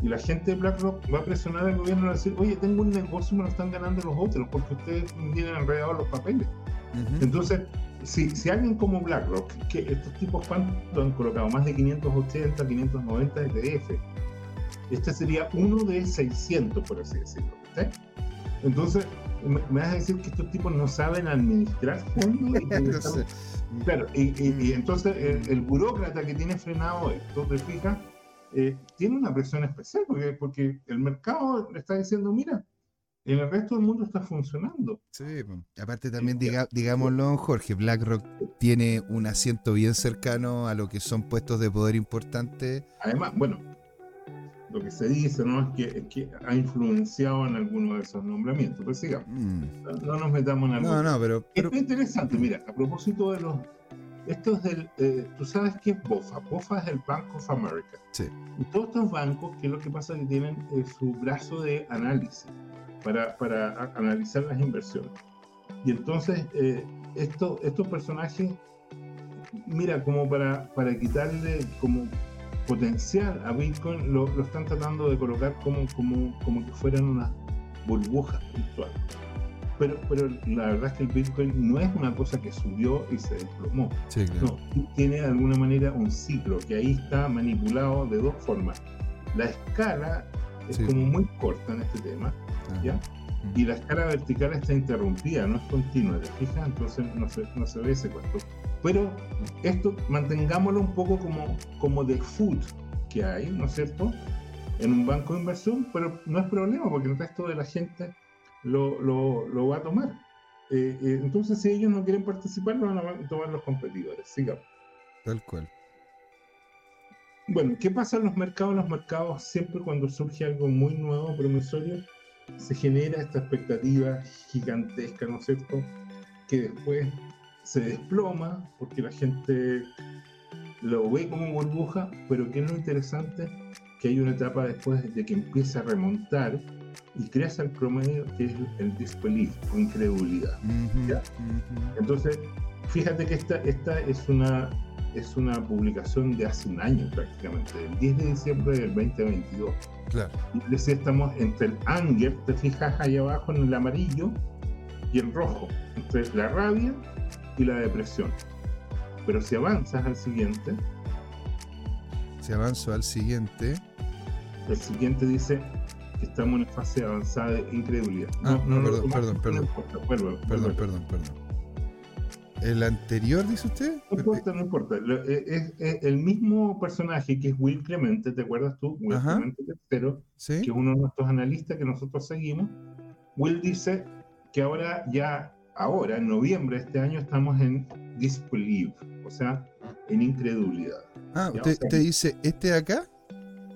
Y la gente de BlackRock va a presionar al gobierno a decir, oye, tengo un negocio y me lo están ganando los otros porque ustedes tienen enredados los papeles. Entonces, si, si alguien como BlackRock, que estos tipos cuánto han colocado, más de 580, 590 ETF, este sería uno de 600, por así decirlo. Entonces, me, vas a decir que estos tipos no saben administrar fondos. Y [laughs] claro, y, entonces el, burócrata que tiene frenado esto, te fijas, eh, tiene una presión especial, porque, porque el mercado le está diciendo, mira, en el resto del mundo está funcionando. Sí, aparte también, digámoslo, Jorge, BlackRock tiene un asiento bien cercano a lo que son puestos de poder importantes. Además, bueno, lo que se dice ¿no? es, que, ha influenciado en algunos de esos nombramientos. Pero sigamos, mm. no, nos metamos en algo. No, no, pero, pero... Es interesante, mira, a propósito de los... Esto es del... Eh, Tú sabes qué es BOFA. BOFA es el Bank of America. Sí. Y todos estos bancos, ¿qué es lo que pasa? Que tienen eh, su brazo de análisis para, para analizar las inversiones. Y entonces, eh, esto, estos personajes, mira, como para, para quitarle como potencial a Bitcoin, lo, lo están tratando de colocar como, como, como que fueran unas burbujas virtuales. Pero, pero la verdad es que el Bitcoin no es una cosa que subió y se desplomó. No, tiene de alguna manera un ciclo que ahí está manipulado de dos formas. La escala es como muy corta en este tema ¿ya? Y la escala vertical está interrumpida, no es continua, ¿te fijas? Entonces no se, no se ve ese cuento. Pero esto mantengámoslo un poco como, como de food que hay, ¿no es cierto? En un banco de inversión, pero no es problema porque el resto de la gente lo, lo, lo va a tomar. Eh, eh, entonces, si ellos no quieren participar, lo van a tomar los competidores. Sigamos. Tal cual. Bueno, ¿qué pasa en los mercados? Los mercados, siempre cuando surge algo muy nuevo, promisorio, se genera esta expectativa gigantesca, ¿no es cierto? Que después se desploma porque la gente lo ve como burbuja, pero que es lo interesante que hay una etapa después de que empieza a remontar y crece el promedio que es el disbelief o incredulidad. Entonces, fíjate que esta, esta es una es una publicación de hace un año prácticamente, del 10 de diciembre del 2022. Claro. Y decía, estamos entre el anger, te fijas ahí abajo en el amarillo, y el rojo, entre la rabia y la depresión. Pero si avanzas al siguiente. Si avanzo al siguiente. El siguiente dice estamos en fase avanzada de incredulidad. Ah, no, no, perdón, perdón, perdón. perdón, perdón, perdón. ¿El anterior, dice usted? No importa, no importa. Es, el mismo personaje que es Will Clemente, ¿te acuerdas tú? Will Clemente III, que es uno de nuestros analistas que nosotros seguimos. Will dice que ahora ya, ahora, en noviembre de este año, estamos en disbelief, o sea, en incredulidad. Ah, ¿usted, dice este de acá?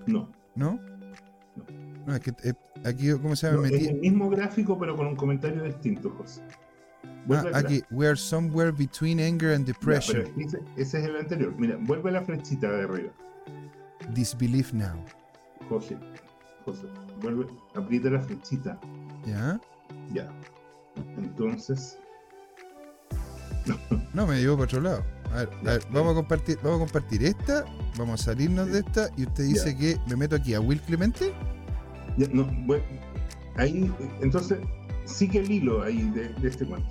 No. ¿No? No, es que eh, aquí, ¿cómo se llama? es el mismo gráfico, pero con un comentario distinto, José. Ah, aquí, we are somewhere between anger and depression. ese, es el anterior. Mira, vuelve la flechita de arriba. Disbelief now. José, José, vuelve, aprieta la flechita. ¿Ya? Ya. Entonces. [laughs] No, me llevó para otro lado. A ver, a ver, vamos a compartir, vamos a compartir esta, vamos a salirnos de esta y usted dice que me meto aquí a Will Clemente. Ya, no, bueno, ahí, entonces, sigue el hilo ahí de, de este cuento.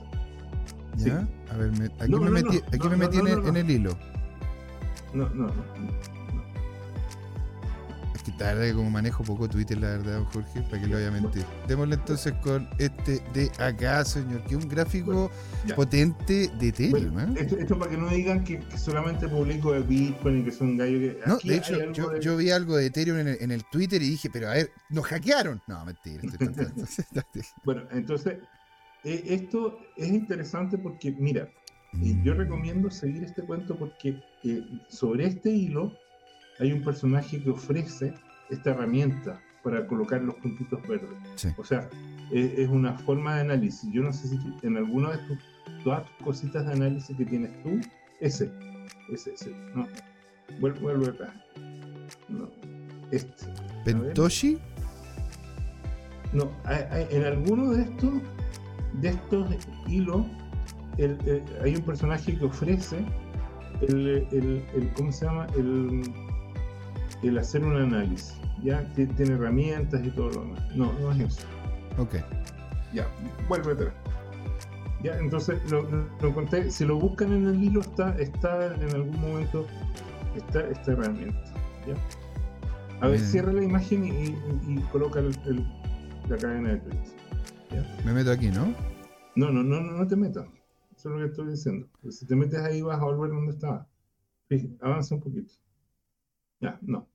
¿Ya? A ver, aquí me metí, aquí me metí en, el, hilo. No, no, no. Que tarde como manejo poco Twitter, la verdad, Jorge, para que lo vaya a mentir. Démosle entonces con este de acá, señor, que es un gráfico potente de Ethereum. ¿eh? esto, para que no digan que, solamente publico de Bitcoin y que son gallos que. No, de hecho, yo, yo, vi algo de Ethereum en el, en el, Twitter y dije, pero a ver, nos hackearon. No, mentira. [laughs] bueno, entonces eh, esto es interesante porque, mira, eh, yo mm. recomiendo seguir este cuento porque eh, sobre este hilo hay un personaje que ofrece esta herramienta para colocar los puntitos verdes. O sea, es, una forma de análisis. Yo no sé si en alguna de tus, todas tus cositas de análisis que tienes tú, ese, ese, ese, no, vuelve, vuelve acá. No, este. ¿Pentoshi? No, en alguno de estos de estos hilos hay un personaje que ofrece el, el, ¿cómo se llama? El, el hacer un análisis. Ya tiene herramientas y todo lo demás. No, no es eso. Ok. Ya, vuelve atrás. Ya, entonces lo, lo, conté. Si lo buscan en el hilo, está, está en algún momento está esta herramienta. ¿ya? A ver, cierra la imagen y, y, coloca el, la cadena de tweets. Me meto aquí, ¿no? No, no, no, no te metas. Eso es lo que estoy diciendo. si te metes ahí vas a volver donde estaba. avanza un poquito. Ya, no.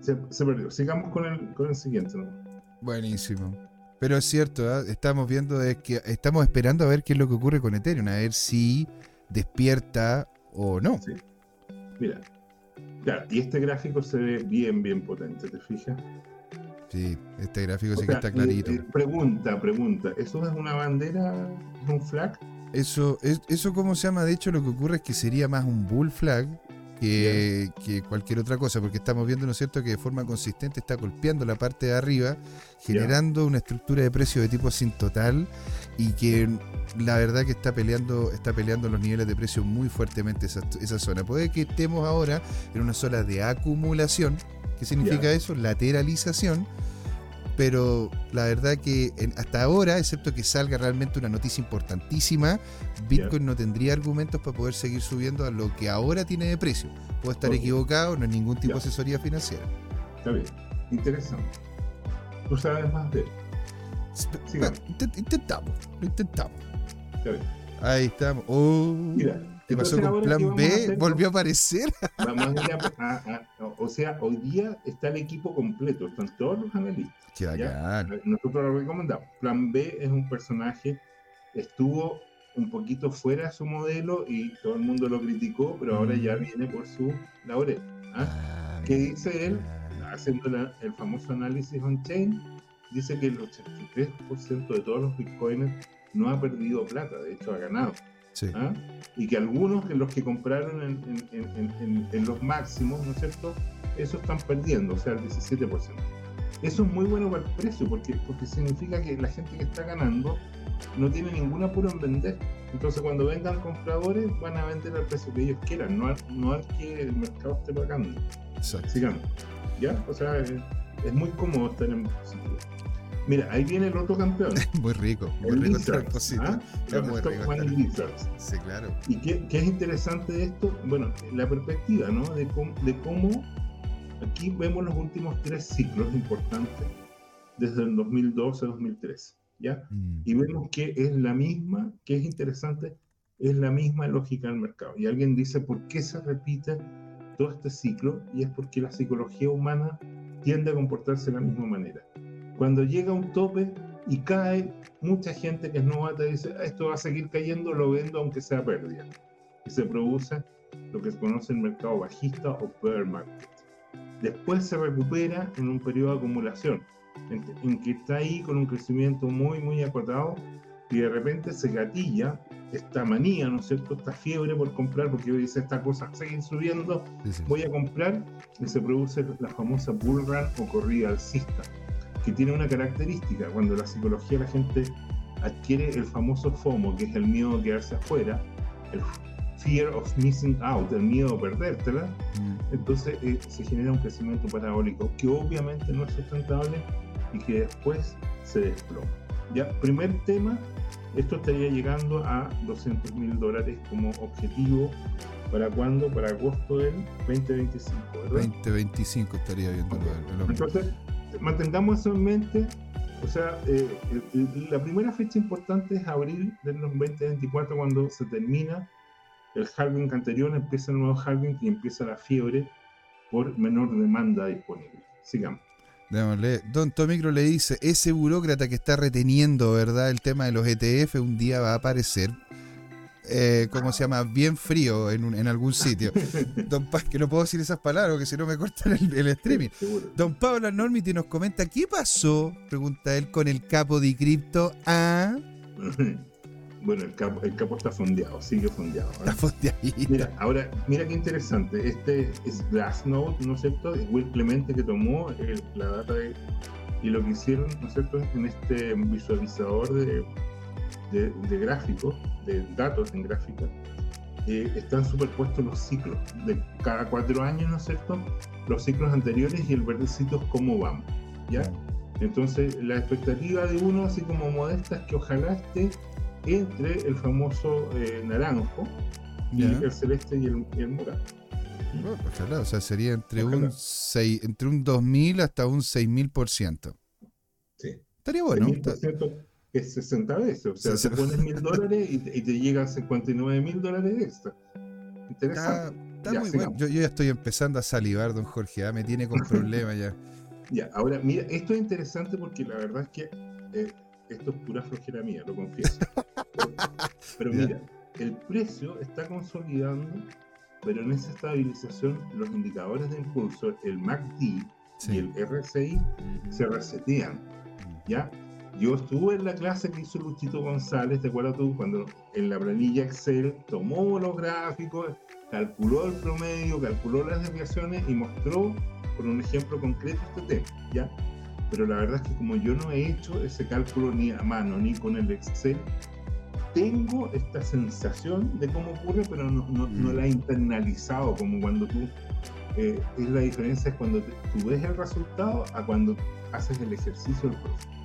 Se, perdió. Sigamos con el, con el siguiente. Buenísimo. Pero es cierto, ¿ah? estamos viendo es que estamos esperando a ver qué es lo que ocurre con Ethereum, a ver si despierta o no. Sí. Mira, claro, y este gráfico se ve bien, bien potente, ¿te fijas? Sí, este gráfico sí que está clarito. Eh, pregunta, pregunta, ¿eso es una bandera, un flag? Eso, es, eso ¿cómo se llama? De hecho, lo que ocurre es que sería más un bull flag que, que, cualquier otra cosa, porque estamos viendo, ¿no es cierto?, que de forma consistente está golpeando la parte de arriba, generando una estructura de precio de tipo sin total y que la verdad que está peleando, está peleando los niveles de precio muy fuertemente esa, esa zona. Puede que estemos ahora en una zona de acumulación, ¿Qué significa eso? Lateralización. Pero la verdad que hasta ahora, excepto que salga realmente una noticia importantísima, Bitcoin no tendría argumentos para poder seguir subiendo a lo que ahora tiene de precio. Puedo estar equivocado, no es ningún tipo de asesoría financiera. Está bien, interesante. Tú sabes más de él. Intentamos, lo intentamos. Está bien. Ahí estamos. Oh. Mira, ¿Qué pasó con Plan B? ¿Volvió a aparecer? [laughs] o sea, hoy día está el equipo completo, están todos los analistas. Nosotros lo recomendamos. Plan B es un personaje, estuvo un poquito fuera de su modelo y todo el mundo lo criticó, pero ahora ya mm. viene por su laurel. ¿ah? ah ¿Qué dice él? Haciendo el famoso análisis on-chain, dice que el 83% de todos los bitcoins no ha perdido plata, de hecho ha ganado. ¿Ah? Y que algunos de los que compraron en, los máximos, ¿no es cierto? Eso están perdiendo, o sea, el 17%. Eso es muy bueno para el precio, porque, porque significa que la gente que está ganando no tiene ningún apuro en vender. Entonces, cuando vengan compradores, van a vender al precio que ellos quieran, no al, no que el mercado esté pagando. Exacto. Sigamos. ¿Ya? O sea, es, muy cómodo estar en positivo. Mira, ahí viene el otro campeón. [laughs] muy rico, muy rico Lizards, ¿ah? muy rico. Sí, claro. ¿Y qué, qué, es interesante de esto? Bueno, la perspectiva, ¿no? De cómo, de cómo aquí vemos los últimos tres ciclos importantes desde el 2012 a 2013. ¿ya? Mm. Y vemos que es la misma, que es interesante, es la misma lógica del mercado. Y alguien dice, ¿por qué se repite todo este ciclo? Y es porque la psicología humana tiende a comportarse de la misma manera. Cuando llega un tope y cae, mucha gente que es novata dice, ah, esto va a seguir cayendo, lo vendo aunque sea pérdida. Y se produce lo que se conoce en el mercado bajista o bear market. Después se recupera en un periodo de acumulación en, que está ahí con un crecimiento muy, muy acotado y de repente se gatilla esta manía, ¿no es cierto? Esta fiebre por comprar, porque dice esta cosa sigue subiendo, voy a comprar, y se produce la famosa bull run o corrida alcista, que tiene una característica, cuando la psicología la gente adquiere el famoso FOMO, que es el miedo a quedarse afuera, el fear of missing out, el miedo a perdértela, mm. entonces eh, se genera un crecimiento parabólico que obviamente no es sustentable y que después se desploma. Ya, primer tema, esto estaría llegando a 200 mil dólares como objetivo. ¿Para cuándo? Para agosto del 2025, ¿verdad? 2025 estaría viendo el, Entonces, mantengamos eso en mente. O sea, eh, la primera fecha importante es abril del 2024, cuando se termina el halving anterior, empieza el nuevo halving y empieza la fiebre por menor demanda disponible. Sigamos. Don Tomicro le dice, ese burócrata que está reteniendo, ¿verdad? El tema de los ETF un día va a aparecer. Eh, ¿Cómo se llama? Bien frío en, en algún sitio. [laughs] Don Paz, que no puedo decir esas palabras porque si no me cortan el, streaming. Don Pablo Normity nos comenta, ¿qué pasó? Pregunta él con el capo de cripto. Ah. [laughs] Bueno, el capo, el capo está fondeado, sigue fondeado. Está fondeado. Mira, ahora, mira qué interesante. Este es Glassnode, ¿no es cierto? Es Will Clemente que tomó la data y lo que hicieron, ¿no es cierto? En este visualizador de, de, gráficos, de datos en gráfica, eh, están superpuestos los ciclos de cada cuatro años, ¿no es cierto? Los ciclos anteriores y el verdecito es cómo vamos, ¿ya? Entonces, la expectativa de uno, así como modesta, es que ojalá esté entre el famoso eh, naranjo y el celeste y el, y morado. ojalá, o sea, sería entre un 6, entre un 2000 hasta un 6000%. Sí. Estaría bueno. 6000% es 60 veces, o sea, te pones mil [laughs] dólares y te, llega a 59 mil dólares extra. Interesante. Está, muy bueno. Yo, yo, ya estoy empezando a salivar, don Jorge, ya me tiene con [laughs] problemas ya. Ya, ahora, mira, esto es interesante porque la verdad es que eh, esto es pura flojera mía, lo confieso. [laughs] pero, mira, el precio está consolidando, pero en esa estabilización los indicadores de impulso, el MACD y el RSI, se resetean. ¿Ya? Yo estuve en la clase que hizo Luchito González, ¿te acuerdas tú? Cuando en la planilla Excel tomó los gráficos, calculó el promedio, calculó las desviaciones y mostró, por un ejemplo concreto, este tema, ¿ya? pero la verdad es que como yo no he hecho ese cálculo ni a mano ni con el Excel, tengo esta sensación de cómo ocurre, pero no, no, no la he internalizado como cuando tú, eh, es la diferencia es cuando tú ves el resultado a cuando haces el ejercicio del profe.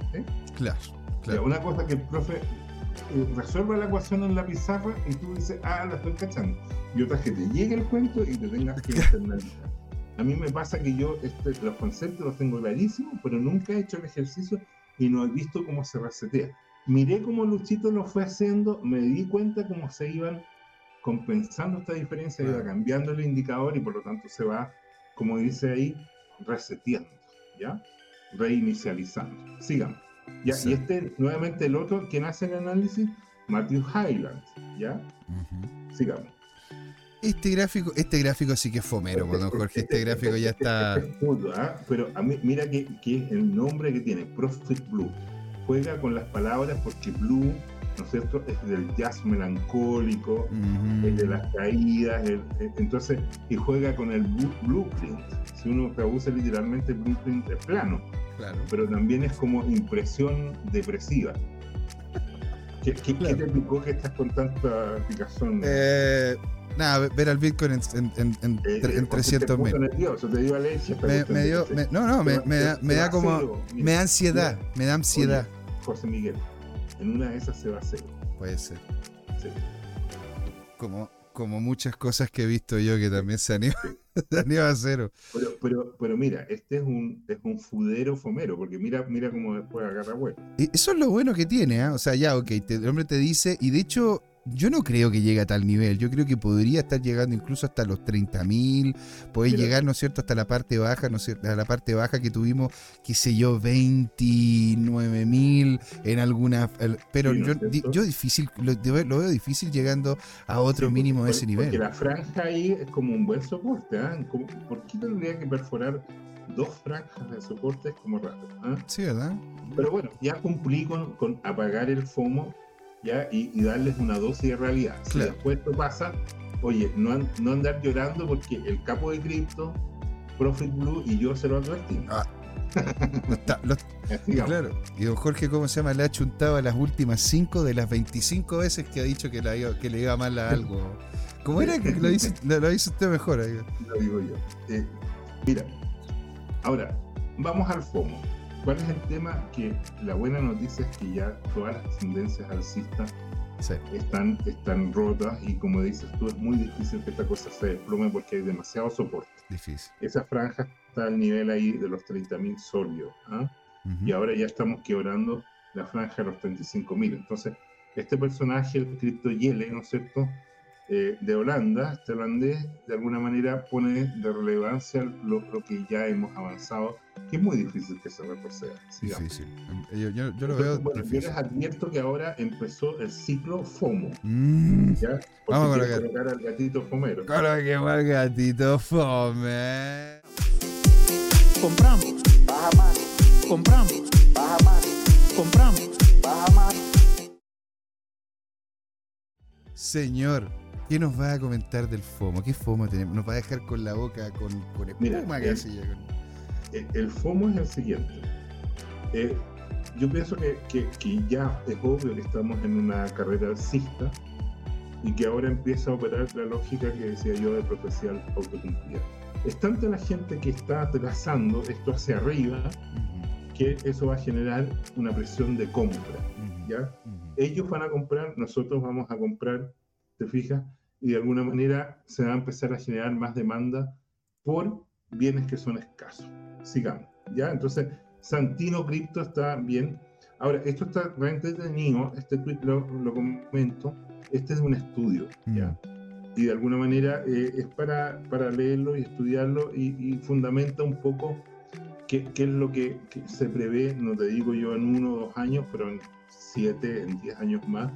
Claro, claro. una cosa que el profe eh, resuelva la ecuación en la pizarra y tú dices, ah, la estoy cachando. Y otra que te llegue el cuento y te tengas que internalizar. A mí me pasa que yo este, los conceptos los tengo clarísimos, pero nunca he hecho el ejercicio y no he visto cómo se resetea. Miré cómo Luchito lo fue haciendo, me di cuenta cómo se iban compensando esta diferencia, iba cambiando el indicador y por lo tanto se va, como dice ahí, reseteando, ¿ya? Reinicializando. Sigamos. ¿ya? Y este, nuevamente, el otro, quien hace el análisis, Matthew Highland, ¿ya? Sigamos. Este gráfico, este gráfico sí que es fomero, pues, don Jorge. Este gráfico ya está. [laughs] ¿ah? Pero a mí, mira que, que, el nombre que tiene, Profit Blue. Juega con las palabras porque Blue, ¿no es cierto?, es del jazz melancólico, es de las caídas, entonces, y juega con el blueprint. Si uno traduce literalmente, blueprint es plano, claro. pero también es como impresión depresiva. ¿Qué, qué, te explicó que estás con tanta picazón? Eh, nada, ver al Bitcoin en, en, en, eh, en 300 mil. Me, me dio, no, no, me, me, da, me da como. me da ansiedad, me da ansiedad. José Miguel, en una de esas se va a hacer. Puede ser. Sí. Como, como muchas cosas que he visto yo que también [laughs] se han ido, a cero. Pero, pero, pero, mira, este es un, es un fudero fomero, porque mira, mira cómo después agarra vuelta. Eso es lo bueno que tiene, ¿eh? O sea, ya, ok, el hombre te dice, y de hecho, yo no creo que llegue a tal nivel. Yo creo que podría estar llegando incluso hasta los 30.000. Puede llegar, ¿no es cierto?, hasta la parte baja, ¿no es cierto? A la parte baja que tuvimos, qué sé yo, 29.000 en alguna. Pero yo, yo, difícil, lo, veo difícil llegando a otro mínimo de ese nivel. Porque la franja ahí es como un buen soporte. ¿eh? ¿Por qué tendría que perforar dos franjas de soporte? como raro. ¿eh? Sí, ¿verdad? Pero bueno, ya cumplí con, con apagar el FOMO y, darles una dosis de realidad. Si después esto pasa, oye, no, no andar llorando porque el capo de cripto, Profit Blue y yo se lo advertimos. Ah. [laughs] claro. Y don Jorge, ¿cómo se llama? Le ha chuntado a las últimas 5 de las 25 veces que ha dicho que, que le iba mal a algo. ¿Cómo era que lo dice, lo, usted mejor? Ahí? Lo digo yo. Eh, mira, ahora, vamos al FOMO. ¿Cuál es el tema? Que la buena noticia es que ya todas las tendencias alcistas están, están rotas y como dices tú, es muy difícil que esta cosa se desplome porque hay demasiado soporte. Difícil. Esa franja está al nivel ahí de los 30.000 sólidos. ¿ah? Y ahora ya estamos quebrando la franja de los 35.000. Entonces, este personaje, el Crypto Yele, ¿no es cierto? Eh, de Holanda, este holandés, de alguna manera pone de relevancia lo, que ya hemos avanzado, que es muy difícil que se retroceda. Difícil. Yo, yo, lo veo. Bueno, yo les advierto que ahora empezó el ciclo FOMO. Mm. ¿ya? Vamos a colocar al gatito fomero. Coloquemos al gatito fome. Compramos. Baja más. Compramos. Baja más. Compramos. Baja más. Señor, ¿Qué nos va a comentar del FOMO? ¿Qué FOMO tenemos? Nos va a dejar con la boca con, con espuma el, el, FOMO es el siguiente. Eh, yo pienso que, ya es obvio que estamos en una carrera alcista y que ahora empieza a operar la lógica que decía yo de profecía autocumplida. Es tanta la gente que está trazando esto hacia arriba que eso va a generar una presión de compra. ¿ya? Ellos van a comprar, nosotros vamos a comprar ¿te fijas? Y de alguna manera se va a empezar a generar más demanda por bienes que son escasos. Sigamos, ¿ya? Entonces, Santino Cripto está bien. Ahora, esto está realmente detenido, este tweet lo, comento, este es un estudio, ¿ya? Y de alguna manera eh, es para, para leerlo y estudiarlo y, fundamenta un poco qué, qué es lo que, que, se prevé, no te digo yo en uno o dos años, pero en siete, en diez años más,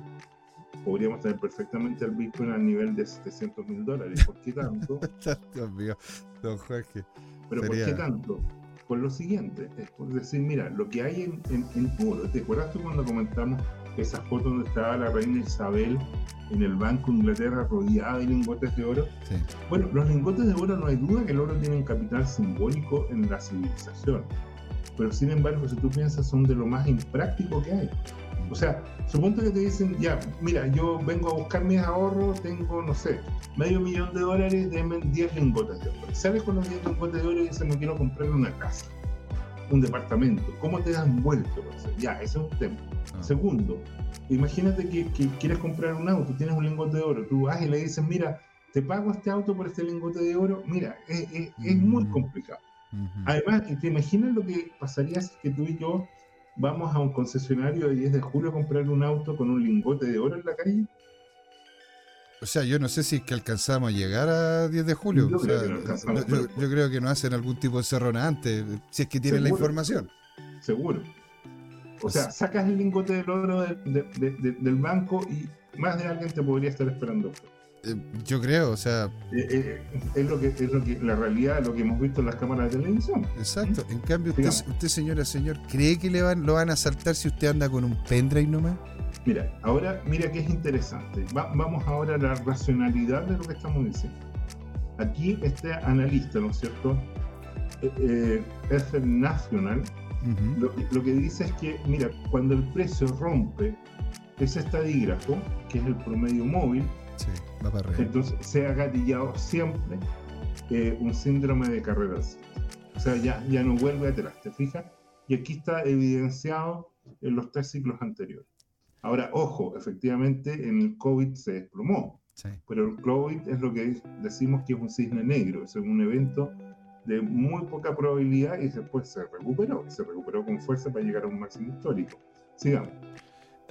podríamos tener perfectamente el Bitcoin a nivel de 700 mil dólares. ¿Por qué tanto? [laughs] Dios mío, don Jorge. Pero ¿por qué tanto? Por lo siguiente, es por decir, mira, lo que hay en, en, oro, ¿te acuerdas tú cuando comentamos esa foto donde estaba la reina Isabel en el Banco de Inglaterra rodeada de lingotes de oro? Sí. Bueno, los lingotes de oro no hay duda que el oro tiene un capital simbólico en la civilización, pero sin embargo, si tú piensas, son de lo más impráctico que hay. O sea, suponte que te dicen, ya, mira, yo vengo a buscar mis ahorros, tengo, no sé, medio millón de dólares, denme 10 lingotes de oro. Sales con los 10 lingotes de oro y dices, me quiero comprar una casa, un departamento. ¿Cómo te das vuelto? Ya, ese es un tema. Ah. Segundo, imagínate que, quieres comprar un auto, tienes un lingote de oro, tú vas y le dices, mira, te pago este auto por este lingote de oro. Mira, es, muy mm. complicado. Además, ¿te imaginas lo que pasaría si que tú y yo vamos a un concesionario de 10 de julio a comprar un auto con un lingote de oro en la calle? O sea, yo no sé si es que alcanzamos a llegar a 10 de julio. Yo, creo, que no hacen algún tipo de cerrona antes, si es que tienen la información. Seguro. O sea, sacas el lingote de oro del banco y más de alguien te podría estar esperando. Eh, yo creo, o sea. Eh, eh, es, lo que, es lo que, la realidad, lo que hemos visto en las cámaras de televisión. Exacto. En cambio, usted, usted, señora, señor, ¿cree que le van, lo van a saltar si usted anda con un pendrive nomás? Mira, ahora, mira que es interesante. vamos ahora a la racionalidad de lo que estamos diciendo. Aquí este analista, ¿no es cierto? Eh, es el Nacional, lo, que dice es que, mira, cuando el precio rompe ese estadígrafo, que es el promedio móvil, entonces se ha gatillado siempre eh, un síndrome de carreras. O sea, ya, ya no vuelve atrás, ¿te fijas? Y aquí está evidenciado en los tres ciclos anteriores. Ahora, ojo, efectivamente en el COVID se desplomó, pero el COVID es lo que decimos que es un cisne negro, es un evento de muy poca probabilidad y después se recuperó, se recuperó con fuerza para llegar a un máximo histórico. Sigamos.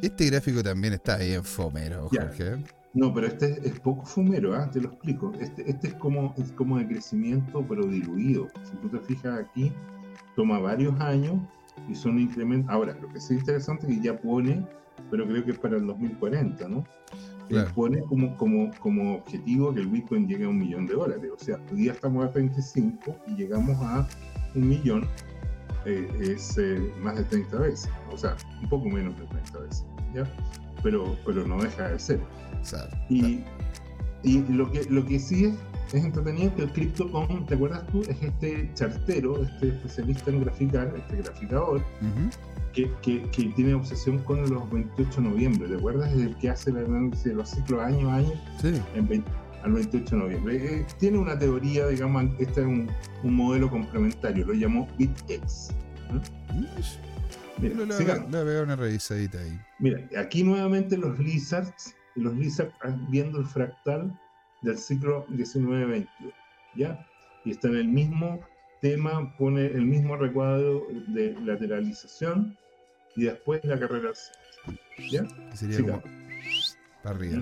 Este gráfico también está bien fomero, Jorge. No, pero este es poco fumero, ¿ah? te lo explico. Este, este es, como, es como de crecimiento, pero diluido. Si tú te fijas aquí, toma varios años y son incrementos. Ahora, lo que sí es interesante es que ya pone, pero creo que es para el 2040, ¿no? pone como, como, como objetivo que el Bitcoin llegue a un millón de dólares. O sea, hoy día estamos a 25 y llegamos a un millón, eh, es eh, más de 30 veces. O sea, un poco menos de 30 veces. ¿ya? Pero, pero no deja de ser. Y, y lo, que, lo que sí es, es entretenido que el CryptoCon, ¿te acuerdas tú? Es este chartero, este especialista en graficar, este graficador, que, tiene obsesión con los 28 de noviembre. ¿Te acuerdas? Es el que hace el análisis de los ciclos año a año sí. al 28 de noviembre. Eh, tiene una teoría, digamos, este es un, modelo complementario, lo llamó BitX. Mira, le, voy a una revisadita ahí. Mira, aquí nuevamente los lizards, los lizards viendo el fractal del ciclo 19-21, ¿ya? Y está en el mismo tema, pone el mismo recuadro de lateralización y después la carrera ¿Ya? Sería como para arriba.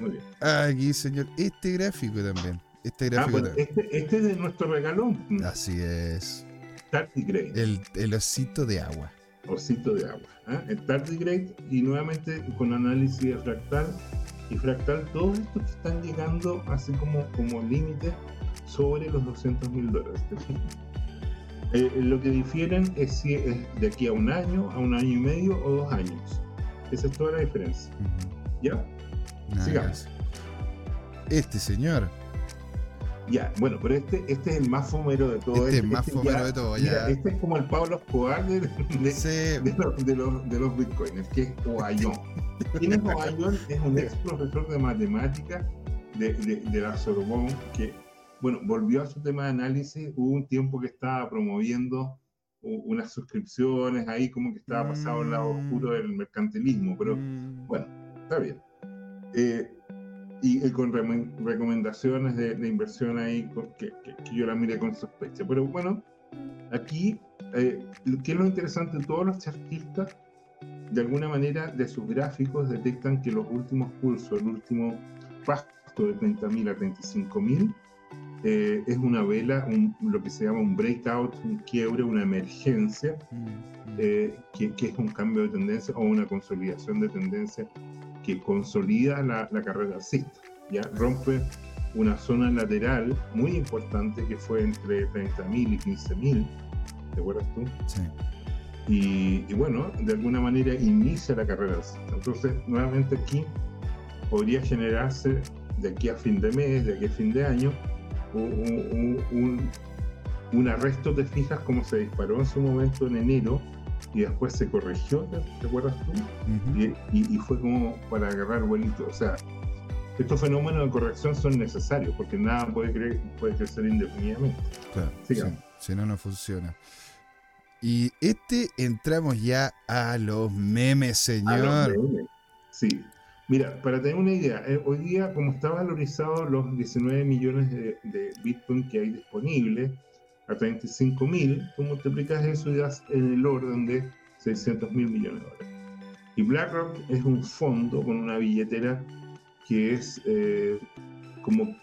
Muy bien. Aquí, señor, este gráfico también. Este ah, gráfico este, este, es de nuestro regalón. Así es. Tardigrade. El, el osito de agua. Osito de agua. ¿eh? El tardigrade y nuevamente con análisis de fractal y fractal, todos estos que están llegando así como, como límite sobre los 200 mil dólares. Eh, lo que difieren es si es de aquí a un año, a un año y medio o dos años. Esa es toda la diferencia. ¿Ya? Sigamos. Este señor. Ya, bueno, pero este, este es el más fomero de todo. Este es el más este fomero de todo, ya. este es como el Pablo Escobar de, de, los, de, los, de los bitcoins, que es Oayón. ¿Quién es [laughs] Oayón? Es un ex profesor de matemáticas de, de, la Sorbonne que bueno, volvió a su tema de análisis, hubo un tiempo que estaba promoviendo unas suscripciones ahí, como que estaba pasado al lado oscuro del mercantilismo, pero mm. bueno, está bien. Eh, y, con recomendaciones de, inversión ahí que, yo la miré con sospecha. Pero bueno, aquí, eh, ¿qué es lo interesante? Todos los chartistas, de alguna manera, de sus gráficos detectan que los últimos pulsos, el último paso de 30.000 a 35.000, eh, es una vela, lo que se llama un breakout, un quiebre, una emergencia, mm, mm. Eh, que, es un cambio de tendencia o una consolidación de tendencia que consolida la, carrera alcista. Ya rompe una zona lateral muy importante que fue entre 30.000 y 15.000, ¿te acuerdas tú? Sí. Y, bueno, de alguna manera inicia la carrera alcista. Entonces, nuevamente aquí podría generarse de aquí a fin de mes, de aquí a fin de año, un, un, arresto, te fijas, como se disparó en su momento en enero y después se corrigió, ¿te, acuerdas tú? y, fue como para agarrar vuelito. O sea, estos fenómenos de corrección son necesarios porque nada puede, puede crecer indefinidamente. Claro, si no, no funciona. Y este entramos ya a los memes, señor. Sí. Mira, para tener una idea, eh, hoy día, como está valorizado los 19 millones de, Bitcoin que hay disponibles a 35 mil, tú multiplicas eso y das en el orden de 600 mil millones de dólares. Y BlackRock es un fondo con una billetera que es eh, como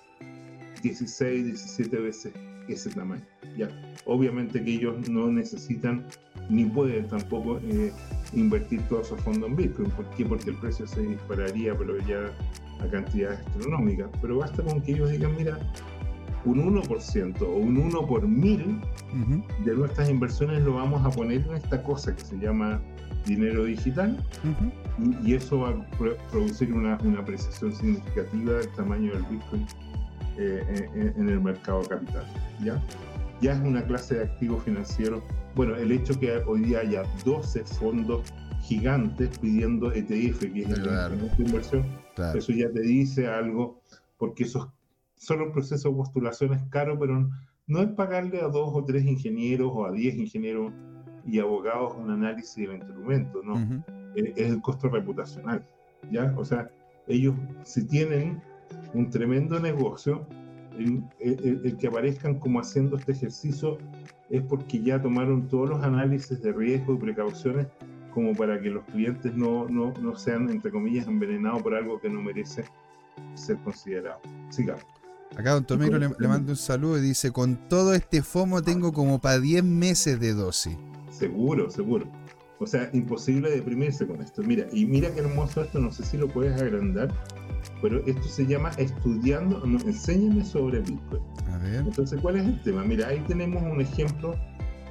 16, 17 veces ese tamaño. Ya, obviamente que ellos no necesitan ni puede tampoco eh, invertir todos esos fondos en Bitcoin. ¿Por qué? Porque el precio se dispararía, pero ya a cantidades astronómicas. Pero basta con que ellos digan, mira, un 1% o un 1 por mil de nuestras inversiones lo vamos a poner en esta cosa que se llama dinero digital y, eso va a producir una, apreciación significativa del tamaño del Bitcoin eh, en, el mercado capital. ¿ya? ya es una clase de activo financiero. Bueno, el hecho que hoy día haya 12 fondos gigantes pidiendo ETF, que es la inversión, eso ya te dice algo, porque esos son un proceso de postulación es caro, pero no es pagarle a dos o tres ingenieros o a diez ingenieros y abogados un análisis del instrumento, no. es, el costo reputacional, ¿ya? O sea, ellos si tienen un tremendo negocio, el, que aparezcan como haciendo este ejercicio es porque ya tomaron todos los análisis de riesgo y precauciones como para que los clientes no, no, no sean, entre comillas, envenenados por algo que no merece ser considerado. Sigamos. Acá Don Tomero le, le, manda un saludo y dice, con todo este FOMO tengo como para 10 meses de dosis. Seguro, seguro. O sea, imposible deprimirse con esto. Mira, y mira qué hermoso esto, no sé si lo puedes agrandar, pero esto se llama estudiando, no, enséñame sobre Bitcoin. A ver. Entonces, ¿cuál es el tema? Mira, ahí tenemos un ejemplo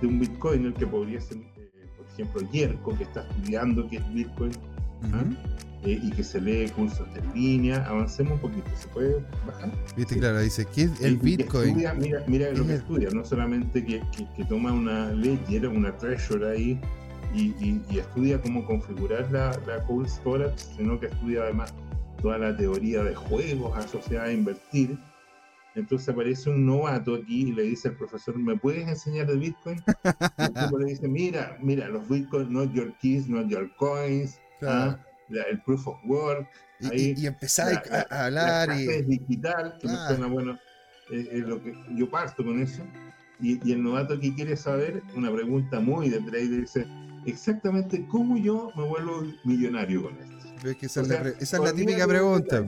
de un Bitcoiner que podría ser, eh, por ejemplo, Yerko, que está estudiando qué es Bitcoin. ¿ah? Eh, y que se lee cursos de línea. Avancemos un poquito, ¿se puede bajar? Viste, claro, dice, ¿qué es el Bitcoin? mira, mira lo que estudia, no solamente que, que, toma una ledger, una treasure ahí y, y, estudia cómo configurar la, la cold storage, sino que estudia además toda la teoría de juegos asociada a invertir. Entonces aparece un novato aquí y le dice al profesor, ¿me puedes enseñar de Bitcoin? y le dice, mira, mira, los Bitcoin, not your keys, not your coins. ¿ah? El proof of work. Y, y, empezar a, hablar. y... digital, que me suena bueno, es, lo que yo parto con eso. Y, y, el novato que quiere saber, una pregunta muy de trader, dice, exactamente cómo yo me vuelvo millonario con esto. esa, es, la, típica pregunta.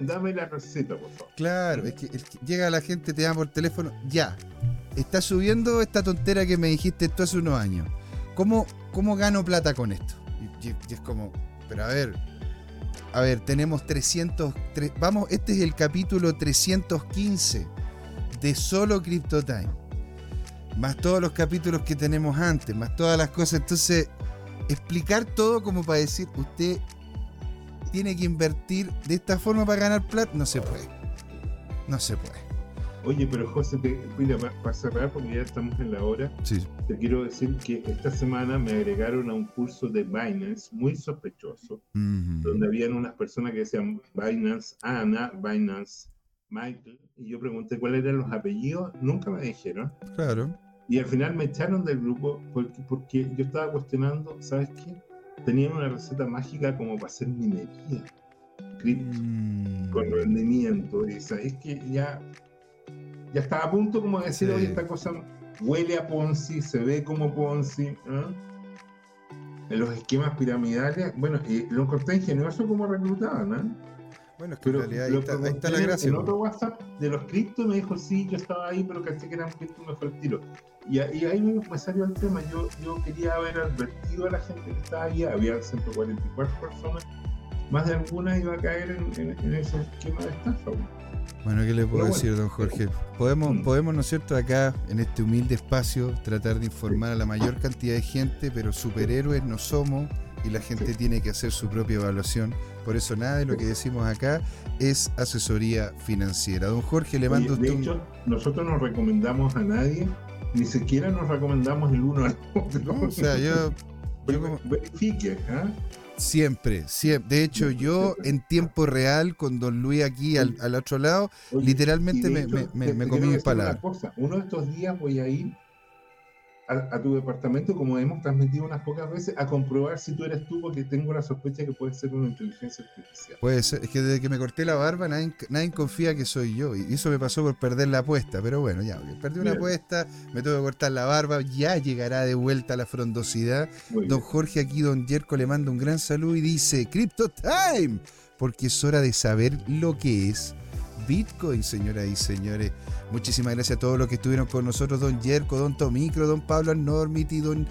dame la receta, por favor. Claro, es que, llega la gente, te llama por teléfono, ya, está subiendo esta tontera que me dijiste esto hace unos años. ¿Cómo, cómo gano plata con esto? y es como, pero a ver, a ver, tenemos 300, vamos, este es el capítulo 315 de solo CryptoTime. Más todos los capítulos que tenemos antes, más todas las cosas. Entonces, explicar todo como para decir, usted tiene que invertir de esta forma para ganar plata, no se puede. No se puede. Oye, pero José, mira, para cerrar, porque ya estamos en la hora, te quiero decir que esta semana me agregaron a un curso de Binance muy sospechoso, donde habían unas personas que decían Binance Ana, Binance Michael, y yo pregunté cuáles eran los apellidos, nunca me dijeron. Claro. Y al final me echaron del grupo porque, porque yo estaba cuestionando, ¿sabes qué? Tenían una receta mágica como para hacer minería, cripto, mm. con rendimiento, y sabes que ya ya está a punto como de decir, oye, esta cosa huele a Ponzi, se ve como Ponzi. En los esquemas piramidales, bueno, y lo encontré ingenioso como reclutaban, ¿no? Bueno, es que en realidad ahí está, la gracia. En otro WhatsApp de los criptos me dijo, sí, yo estaba ahí, pero caché que eran criptos, me fue el tiro. Y, ahí me salió el tema, yo, yo quería haber advertido a la gente que estaba ahí, había 144 personas, más de alguna iba a caer en, en ese esquema de estafa. Bueno, ¿qué le puedo decir, don Jorge? Podemos, mm. podemos, ¿no es cierto?, acá, en este humilde espacio, tratar de informar a la mayor cantidad de gente, pero superhéroes no somos y la gente tiene que hacer su propia evaluación. Por eso nada de lo que decimos acá es asesoría financiera. Don Jorge, le mando De hecho, nosotros no recomendamos a nadie, ni siquiera nos recomendamos el uno al otro. o sea, yo... Verifique, ¿ah? Siempre, siempre. De hecho, yo en tiempo real, con Don Luis aquí al, otro lado, literalmente me, comí mis palabras. Uno de estos días voy a ir a, tu departamento, como hemos transmitido unas pocas veces, a comprobar si tú eres tú, porque tengo la sospecha que puede ser una inteligencia artificial. Puede ser, es que desde que me corté la barba nadie, nadie confía que soy yo, y eso me pasó por perder la apuesta, pero bueno, ya, perdí una apuesta, me tengo que cortar la barba, ya llegará de vuelta la frondosidad. don Jorge aquí, don Jerko le manda un gran saludo y dice, Crypto Time, porque es hora de saber lo que es Bitcoin, señoras y señores. Muchísimas gracias a todos los que estuvieron con nosotros, don Yerko, don Tomicro, don Pablo Normity, don,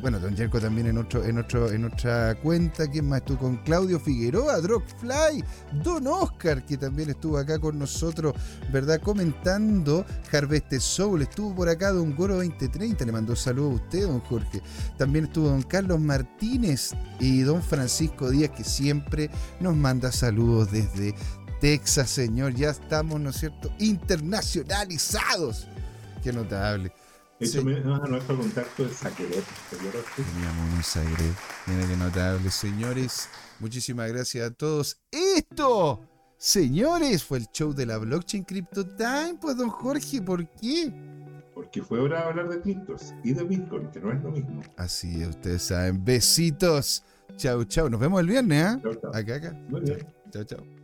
bueno, don Yerko también en otro, en otro, en otra cuenta. ¿Quién más estuvo con Claudio Figueroa, Dropfly, don Oscar, que también estuvo acá con nosotros, ¿verdad? Comentando Harvest Soul. Estuvo por acá don Goro 2030, le mandó saludos a usted, don Jorge. También estuvo don Carlos Martínez y don Francisco Díaz, que siempre nos manda saludos desde Texas, señor. Ya estamos, ¿no es cierto?, internacionalizados. Qué notable. Eso sí. a nuestro contacto de Zagreb. Teníamos un Zagreb. Mira qué notable, señores. Muchísimas gracias a todos. Esto, señores, fue el show de la Blockchain Crypto Time. Pues, don Jorge, ¿por qué? Porque fue hora de hablar de criptos y de Bitcoin, que no es lo mismo. Así es, ustedes saben. Besitos. Chau, chau. Nos vemos el viernes, ¿eh? Chau, chau. Acá, acá. Muy bien. Chau, chau.